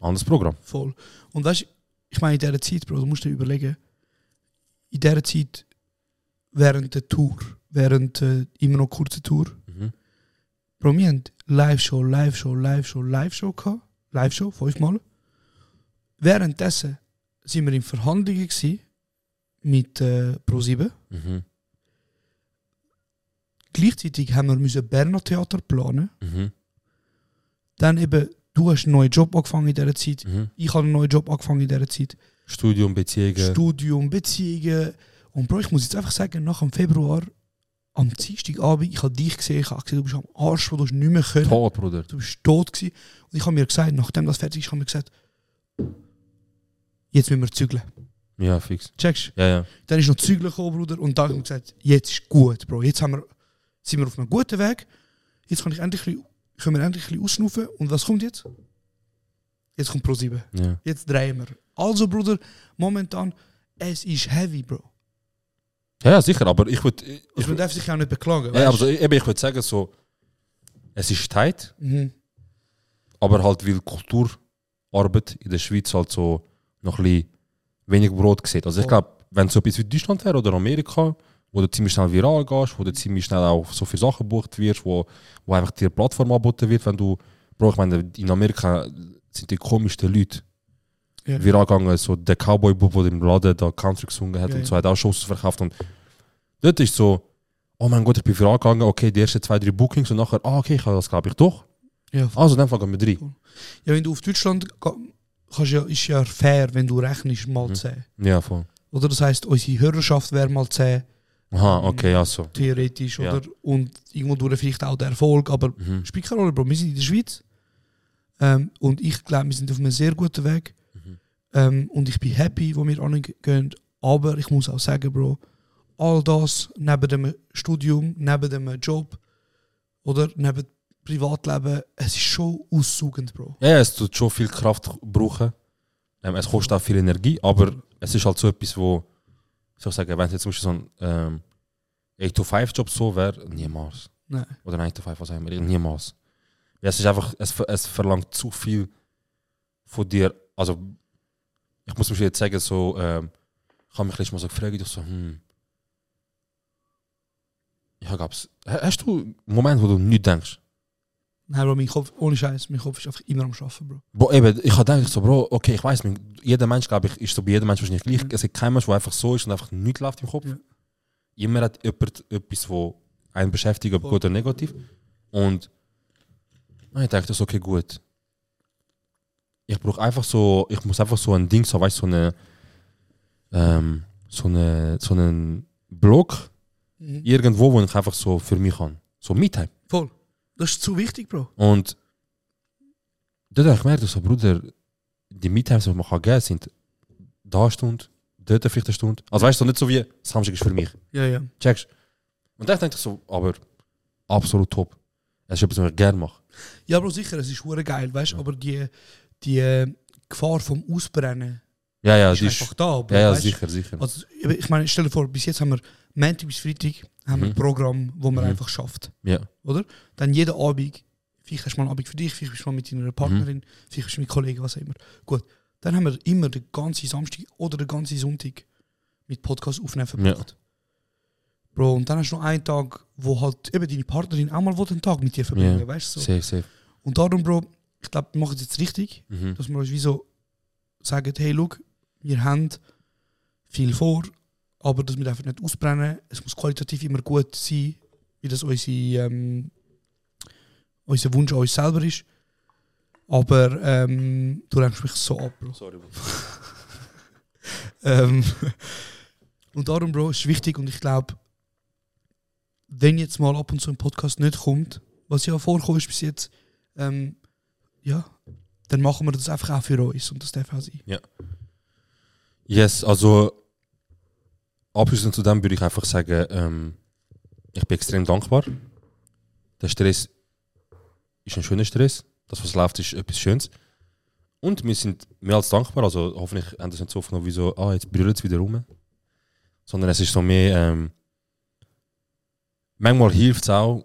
anderes Programm. Voll. Und weißt du, ich meine, in dieser Zeit, Bro, du musst dir überlegen, in dieser Zeit, während der Tour, während äh, immer noch kurze Tour, Mhm. Bro, wir haben Live-Show, Live-Show, Live-Show, Live-Show gehabt. Live-Show, fünfmal. Währenddessen sind wir in Verhandlungen mit äh, Pro7. Mhm. Gleichzeitig haben wir müssen Berner Theater planen. Mhm. Dann eben, du hast einen neuen Job angefangen in dieser Zeit. Mhm. Ich habe einen neuen Job angefangen in dieser Zeit. Studium, Beziehungen. Studium, Beziehungen. Und Bro, ich muss jetzt einfach sagen, nach dem Februar, am Dienstagabend, ich habe dich gesehen, ich habe gesehen, du bist am Arsch, du hast nicht mehr können. Tot, Bruder. Du bist tot gewesen. Und ich habe mir gesagt, nachdem das fertig ist, habe ich mir gesagt, jetzt müssen wir zügeln. Ja, fix. Checkst Ja, ja. Dann ist noch Zügeln gekommen, Bruder, und dann habe ich mir gesagt, jetzt ist gut, Bro. Jetzt haben wir, sind wir auf einem guten Weg. Jetzt kann ich endlich, ein bisschen- können wir endlich ein bisschen ausschnaufen. Und was kommt jetzt? Jetzt kommt Pro 7. ja. Jetzt drehen wir. Also, Bruder, momentan, es ist heavy, Bro. Ja, ja, sicher, aber ich würde. Ich, Also man darf sich auch nicht beklagen. ja, weißt so, eben, ich würde sagen, so, es ist tight, Mhm. aber halt, weil Kulturarbeit in der Schweiz halt so noch ein bisschen wenig Brot sieht. Also, ich glaube, wenn es so etwas wie Deutschland wäre oder Amerika, wo du ziemlich schnell viral gehst, wo du ziemlich schnell auch so viele Sachen gebucht wirst, wo, wo einfach dir eine Plattform angeboten wird, wenn du, Bro, ich meine, in Amerika sind die komischsten Leute Ja. viral gegangen, so der Cowboy-Bub, der im Laden da Country gesungen hat Ja, und so, hat auch Shows verkauft und dort ist so, oh mein Gott, ich bin viral gegangen, okay, die ersten zwei, drei Bookings und nachher, ah, okay, ich habe das glaube ich doch. Ja, Also, Fall gehen wir drei. ja, wenn du auf Deutschland kannst, ja, ist ja fair, wenn du rechnest mal Mhm. 10. Ja, voll. Oder das heisst, unsere Hörerschaft wäre mal 10, Aha, okay, ja, so. theoretisch. Ja. Oder? Und irgendwo durch vielleicht auch der Erfolg. Aber Mhm. spielt keine Rolle, Bro. Wir sind in der Schweiz. Ähm, und ich glaube, wir sind auf einem sehr guten Weg. Mhm. Ähm, und ich bin happy, wo wir angehen. Aber ich muss auch sagen, Bro, all das neben dem Studium, neben dem Job oder neben dem Privatleben, es ist schon aussugend, Bro. Ja, es tut schon viel Kraft brauchen. Ähm, es kostet auch viel Energie, aber es ist halt so etwas, wo, ich soll sagen, wenn es jetzt zum Beispiel so ein ähm, 8-to-5-Job so wäre, niemals. Nein. Oder 9-to-5, was auch immer, niemals. Es ist einfach, es, es verlangt zu viel von dir. Also, ich muss mich jetzt sagen, so, ähm, ich habe mich letztes Mal so gefragt, ich so, hm. Ja, gab's. ha- Hast du einen Moment, wo du nicht denkst? Nein, Bro, mein Kopf, ohne Scheiß, mein Kopf ist einfach immer am Arbeiten, Bro. Bro, eben, ich habe gedacht, so, Bro, okay, ich weiß, jeder Mensch, glaube ich, ist so bei jedem Mensch wahrscheinlich gleich. Mhm. Es gibt keinen Mensch, der einfach so ist und einfach nichts läuft im Kopf. Ja. Immer hat jemand etwas, wo einen beschäftigt, ob Voll. gut oder negativ. Und ich dachte, das ist okay, gut. Ich brauche einfach so, ich muss einfach so ein Ding, so, weißt du, so eine, ähm, so eine, so einen Block Mhm. irgendwo, wo ich einfach so für mich kann. So Meetime. Voll. Das ist zu wichtig, Bro. Und dort habe ich gemerkt, so, Bruder, die Meetimes, die man kann geben sind da eine Stunde, dort vielleicht eine Stunde. Also weißt du, nicht so wie, Samstag ist für mich. Ja, ja. Checkst Und dann denke ich so, aber absolut top. Es ist etwas, was ich gerne mache. Ja, Bro, sicher, es ist hure geil, weißt du, aber die, die äh, Gefahr vom Ausbrennen Ja, ja, ist die einfach ist, da, Bro, ja, ja weißt sicher, sicher. Also, ich meine, stell dir vor, bis jetzt haben wir Montag bis Freitag haben wir Mhm. ein Programm, wo man Mhm. einfach schafft, Ja, oder? Dann jeden Abend, vielleicht hast du mal einen Abend für dich, vielleicht bist du mal mit Mhm. deiner Partnerin, vielleicht bist du mit Kollegen, was auch immer. Gut, dann haben wir immer den ganzen Samstag oder den ganzen Sonntag mit Podcast aufnehmen verbracht. Bro, und dann hast du noch einen Tag, wo halt eben deine Partnerin auch mal einen Tag mit dir verbringen, Ja. weißt du? So. safe, safe. Und darum, Bro, ich glaube, wir machen es jetzt richtig, Mhm. dass wir uns wie so sagen, hey, schau, wir haben viel vor, aber das wir einfach nicht ausbrennen. Es muss qualitativ immer gut sein, wie das unsere, ähm, unser Wunsch an uns selber ist. Aber ähm, du lenkst mich so ab, Bro. Sorry, Bro. Ähm, und darum, Bro, ist wichtig und ich glaube, wenn jetzt mal ab und zu ein Podcast nicht kommt, was ja vorkommt ist bis jetzt, ähm, ja, dann machen wir das einfach auch für uns und das darf auch sein. Yes, also abschließend zu dem würde ich einfach sagen, ähm, ich bin extrem dankbar. Der Stress ist ein schöner Stress. Das, was läuft, ist etwas Schönes. Und wir sind mehr als dankbar. Also hoffentlich haben das nicht so aufgenommen wie so, ah, jetzt brüllt es wieder rum. Sondern es ist so mehr, ähm, manchmal hilft es auch,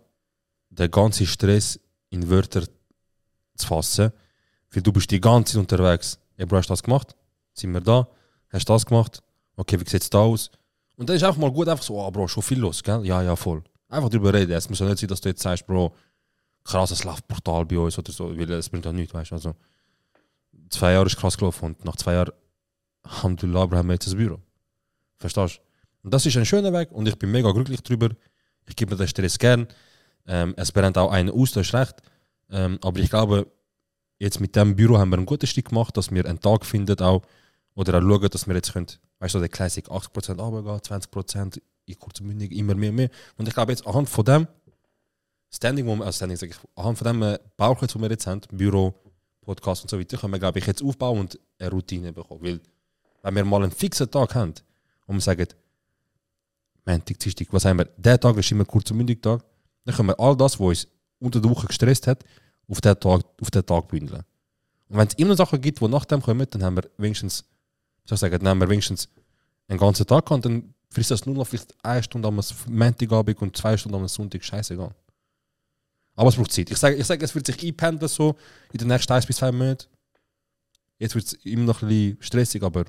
den ganzen Stress in Wörter zu fassen. Weil du bist die ganze Zeit unterwegs. Bro, hast du das gemacht? Sind wir da? Hast du das gemacht? Okay, wie sieht es da aus? Und dann ist einfach mal gut, einfach so, oh, Bro, schon viel los, gell? Ja, ja, voll. Einfach drüber reden. Es muss ja nicht sein, dass du jetzt sagst, Bro, krass, es läuft brutal bei uns oder so, weil es bringt ja nichts, weißt du. Also, zwei Jahre ist krass gelaufen und nach zwei Jahren, Alhamdulillah, Bro, haben wir jetzt ein Büro. Verstehst du? Und das ist ein schöner Weg und ich bin mega glücklich drüber. Ich gebe mir den Stress gern. Ähm, es brennt auch einen aus, das ist recht. Ähm, aber ich glaube, jetzt mit dem Büro haben wir einen guten Stück gemacht, dass wir einen Tag finden auch, oder auch schauen, dass wir jetzt können, weißt du, der Classic 80% runtergehen, 20% in kurzmündig, immer mehr, mehr. Und ich glaube jetzt anhand von dem Standing, wo wir, also Standing, ich, anhand von dem äh, Bauchschutz, den wir jetzt haben, Büro, Podcast und so weiter, können wir, glaube ich, jetzt aufbauen und eine Routine bekommen. Weil, wenn wir mal einen fixen Tag haben und wir sagen, Montag, Dienstag, was haben wir, der Tag ist immer kurz und mündig Tag, dann können wir all das, was uns unter der Woche gestresst hat, auf den Tag, auf den Tag bündeln. Und wenn es immer Sachen gibt, die nach dem kommen, dann haben wir wenigstens, ich sagen, dann haben wir wenigstens einen ganzen Tag gehabt, dann frisst das nur noch vielleicht eine Stunde am Montagabend und zwei Stunden am Sonntag, scheißegal. Aber es braucht Zeit. Ich sage, ich sage, es wird sich einpendeln so in den nächsten eins bis zwei Monaten. Jetzt wird es immer noch ein bisschen stressig, aber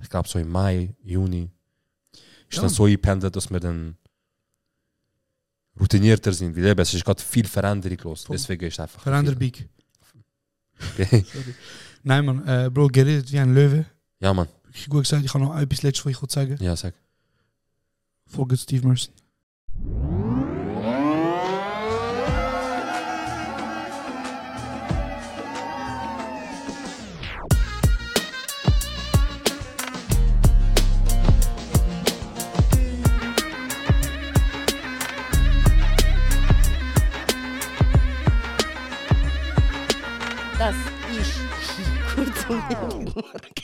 ich glaube so im Mai, Juni ist Ja. dann so eingependelt, dass wir dann routinierter sind. Weil eben, es ist gerade viel Veränderung los. Deswegen ist es einfach. Veränder Big. Okay. Nein, Mann, äh, Bro, geredet wie ein Löwe. Ja, Mann. Ich gut gesagt, ich habe noch etwas letztes, was ich sagen. Ja, sag. Folgt Steve Merson. Das ist kurz und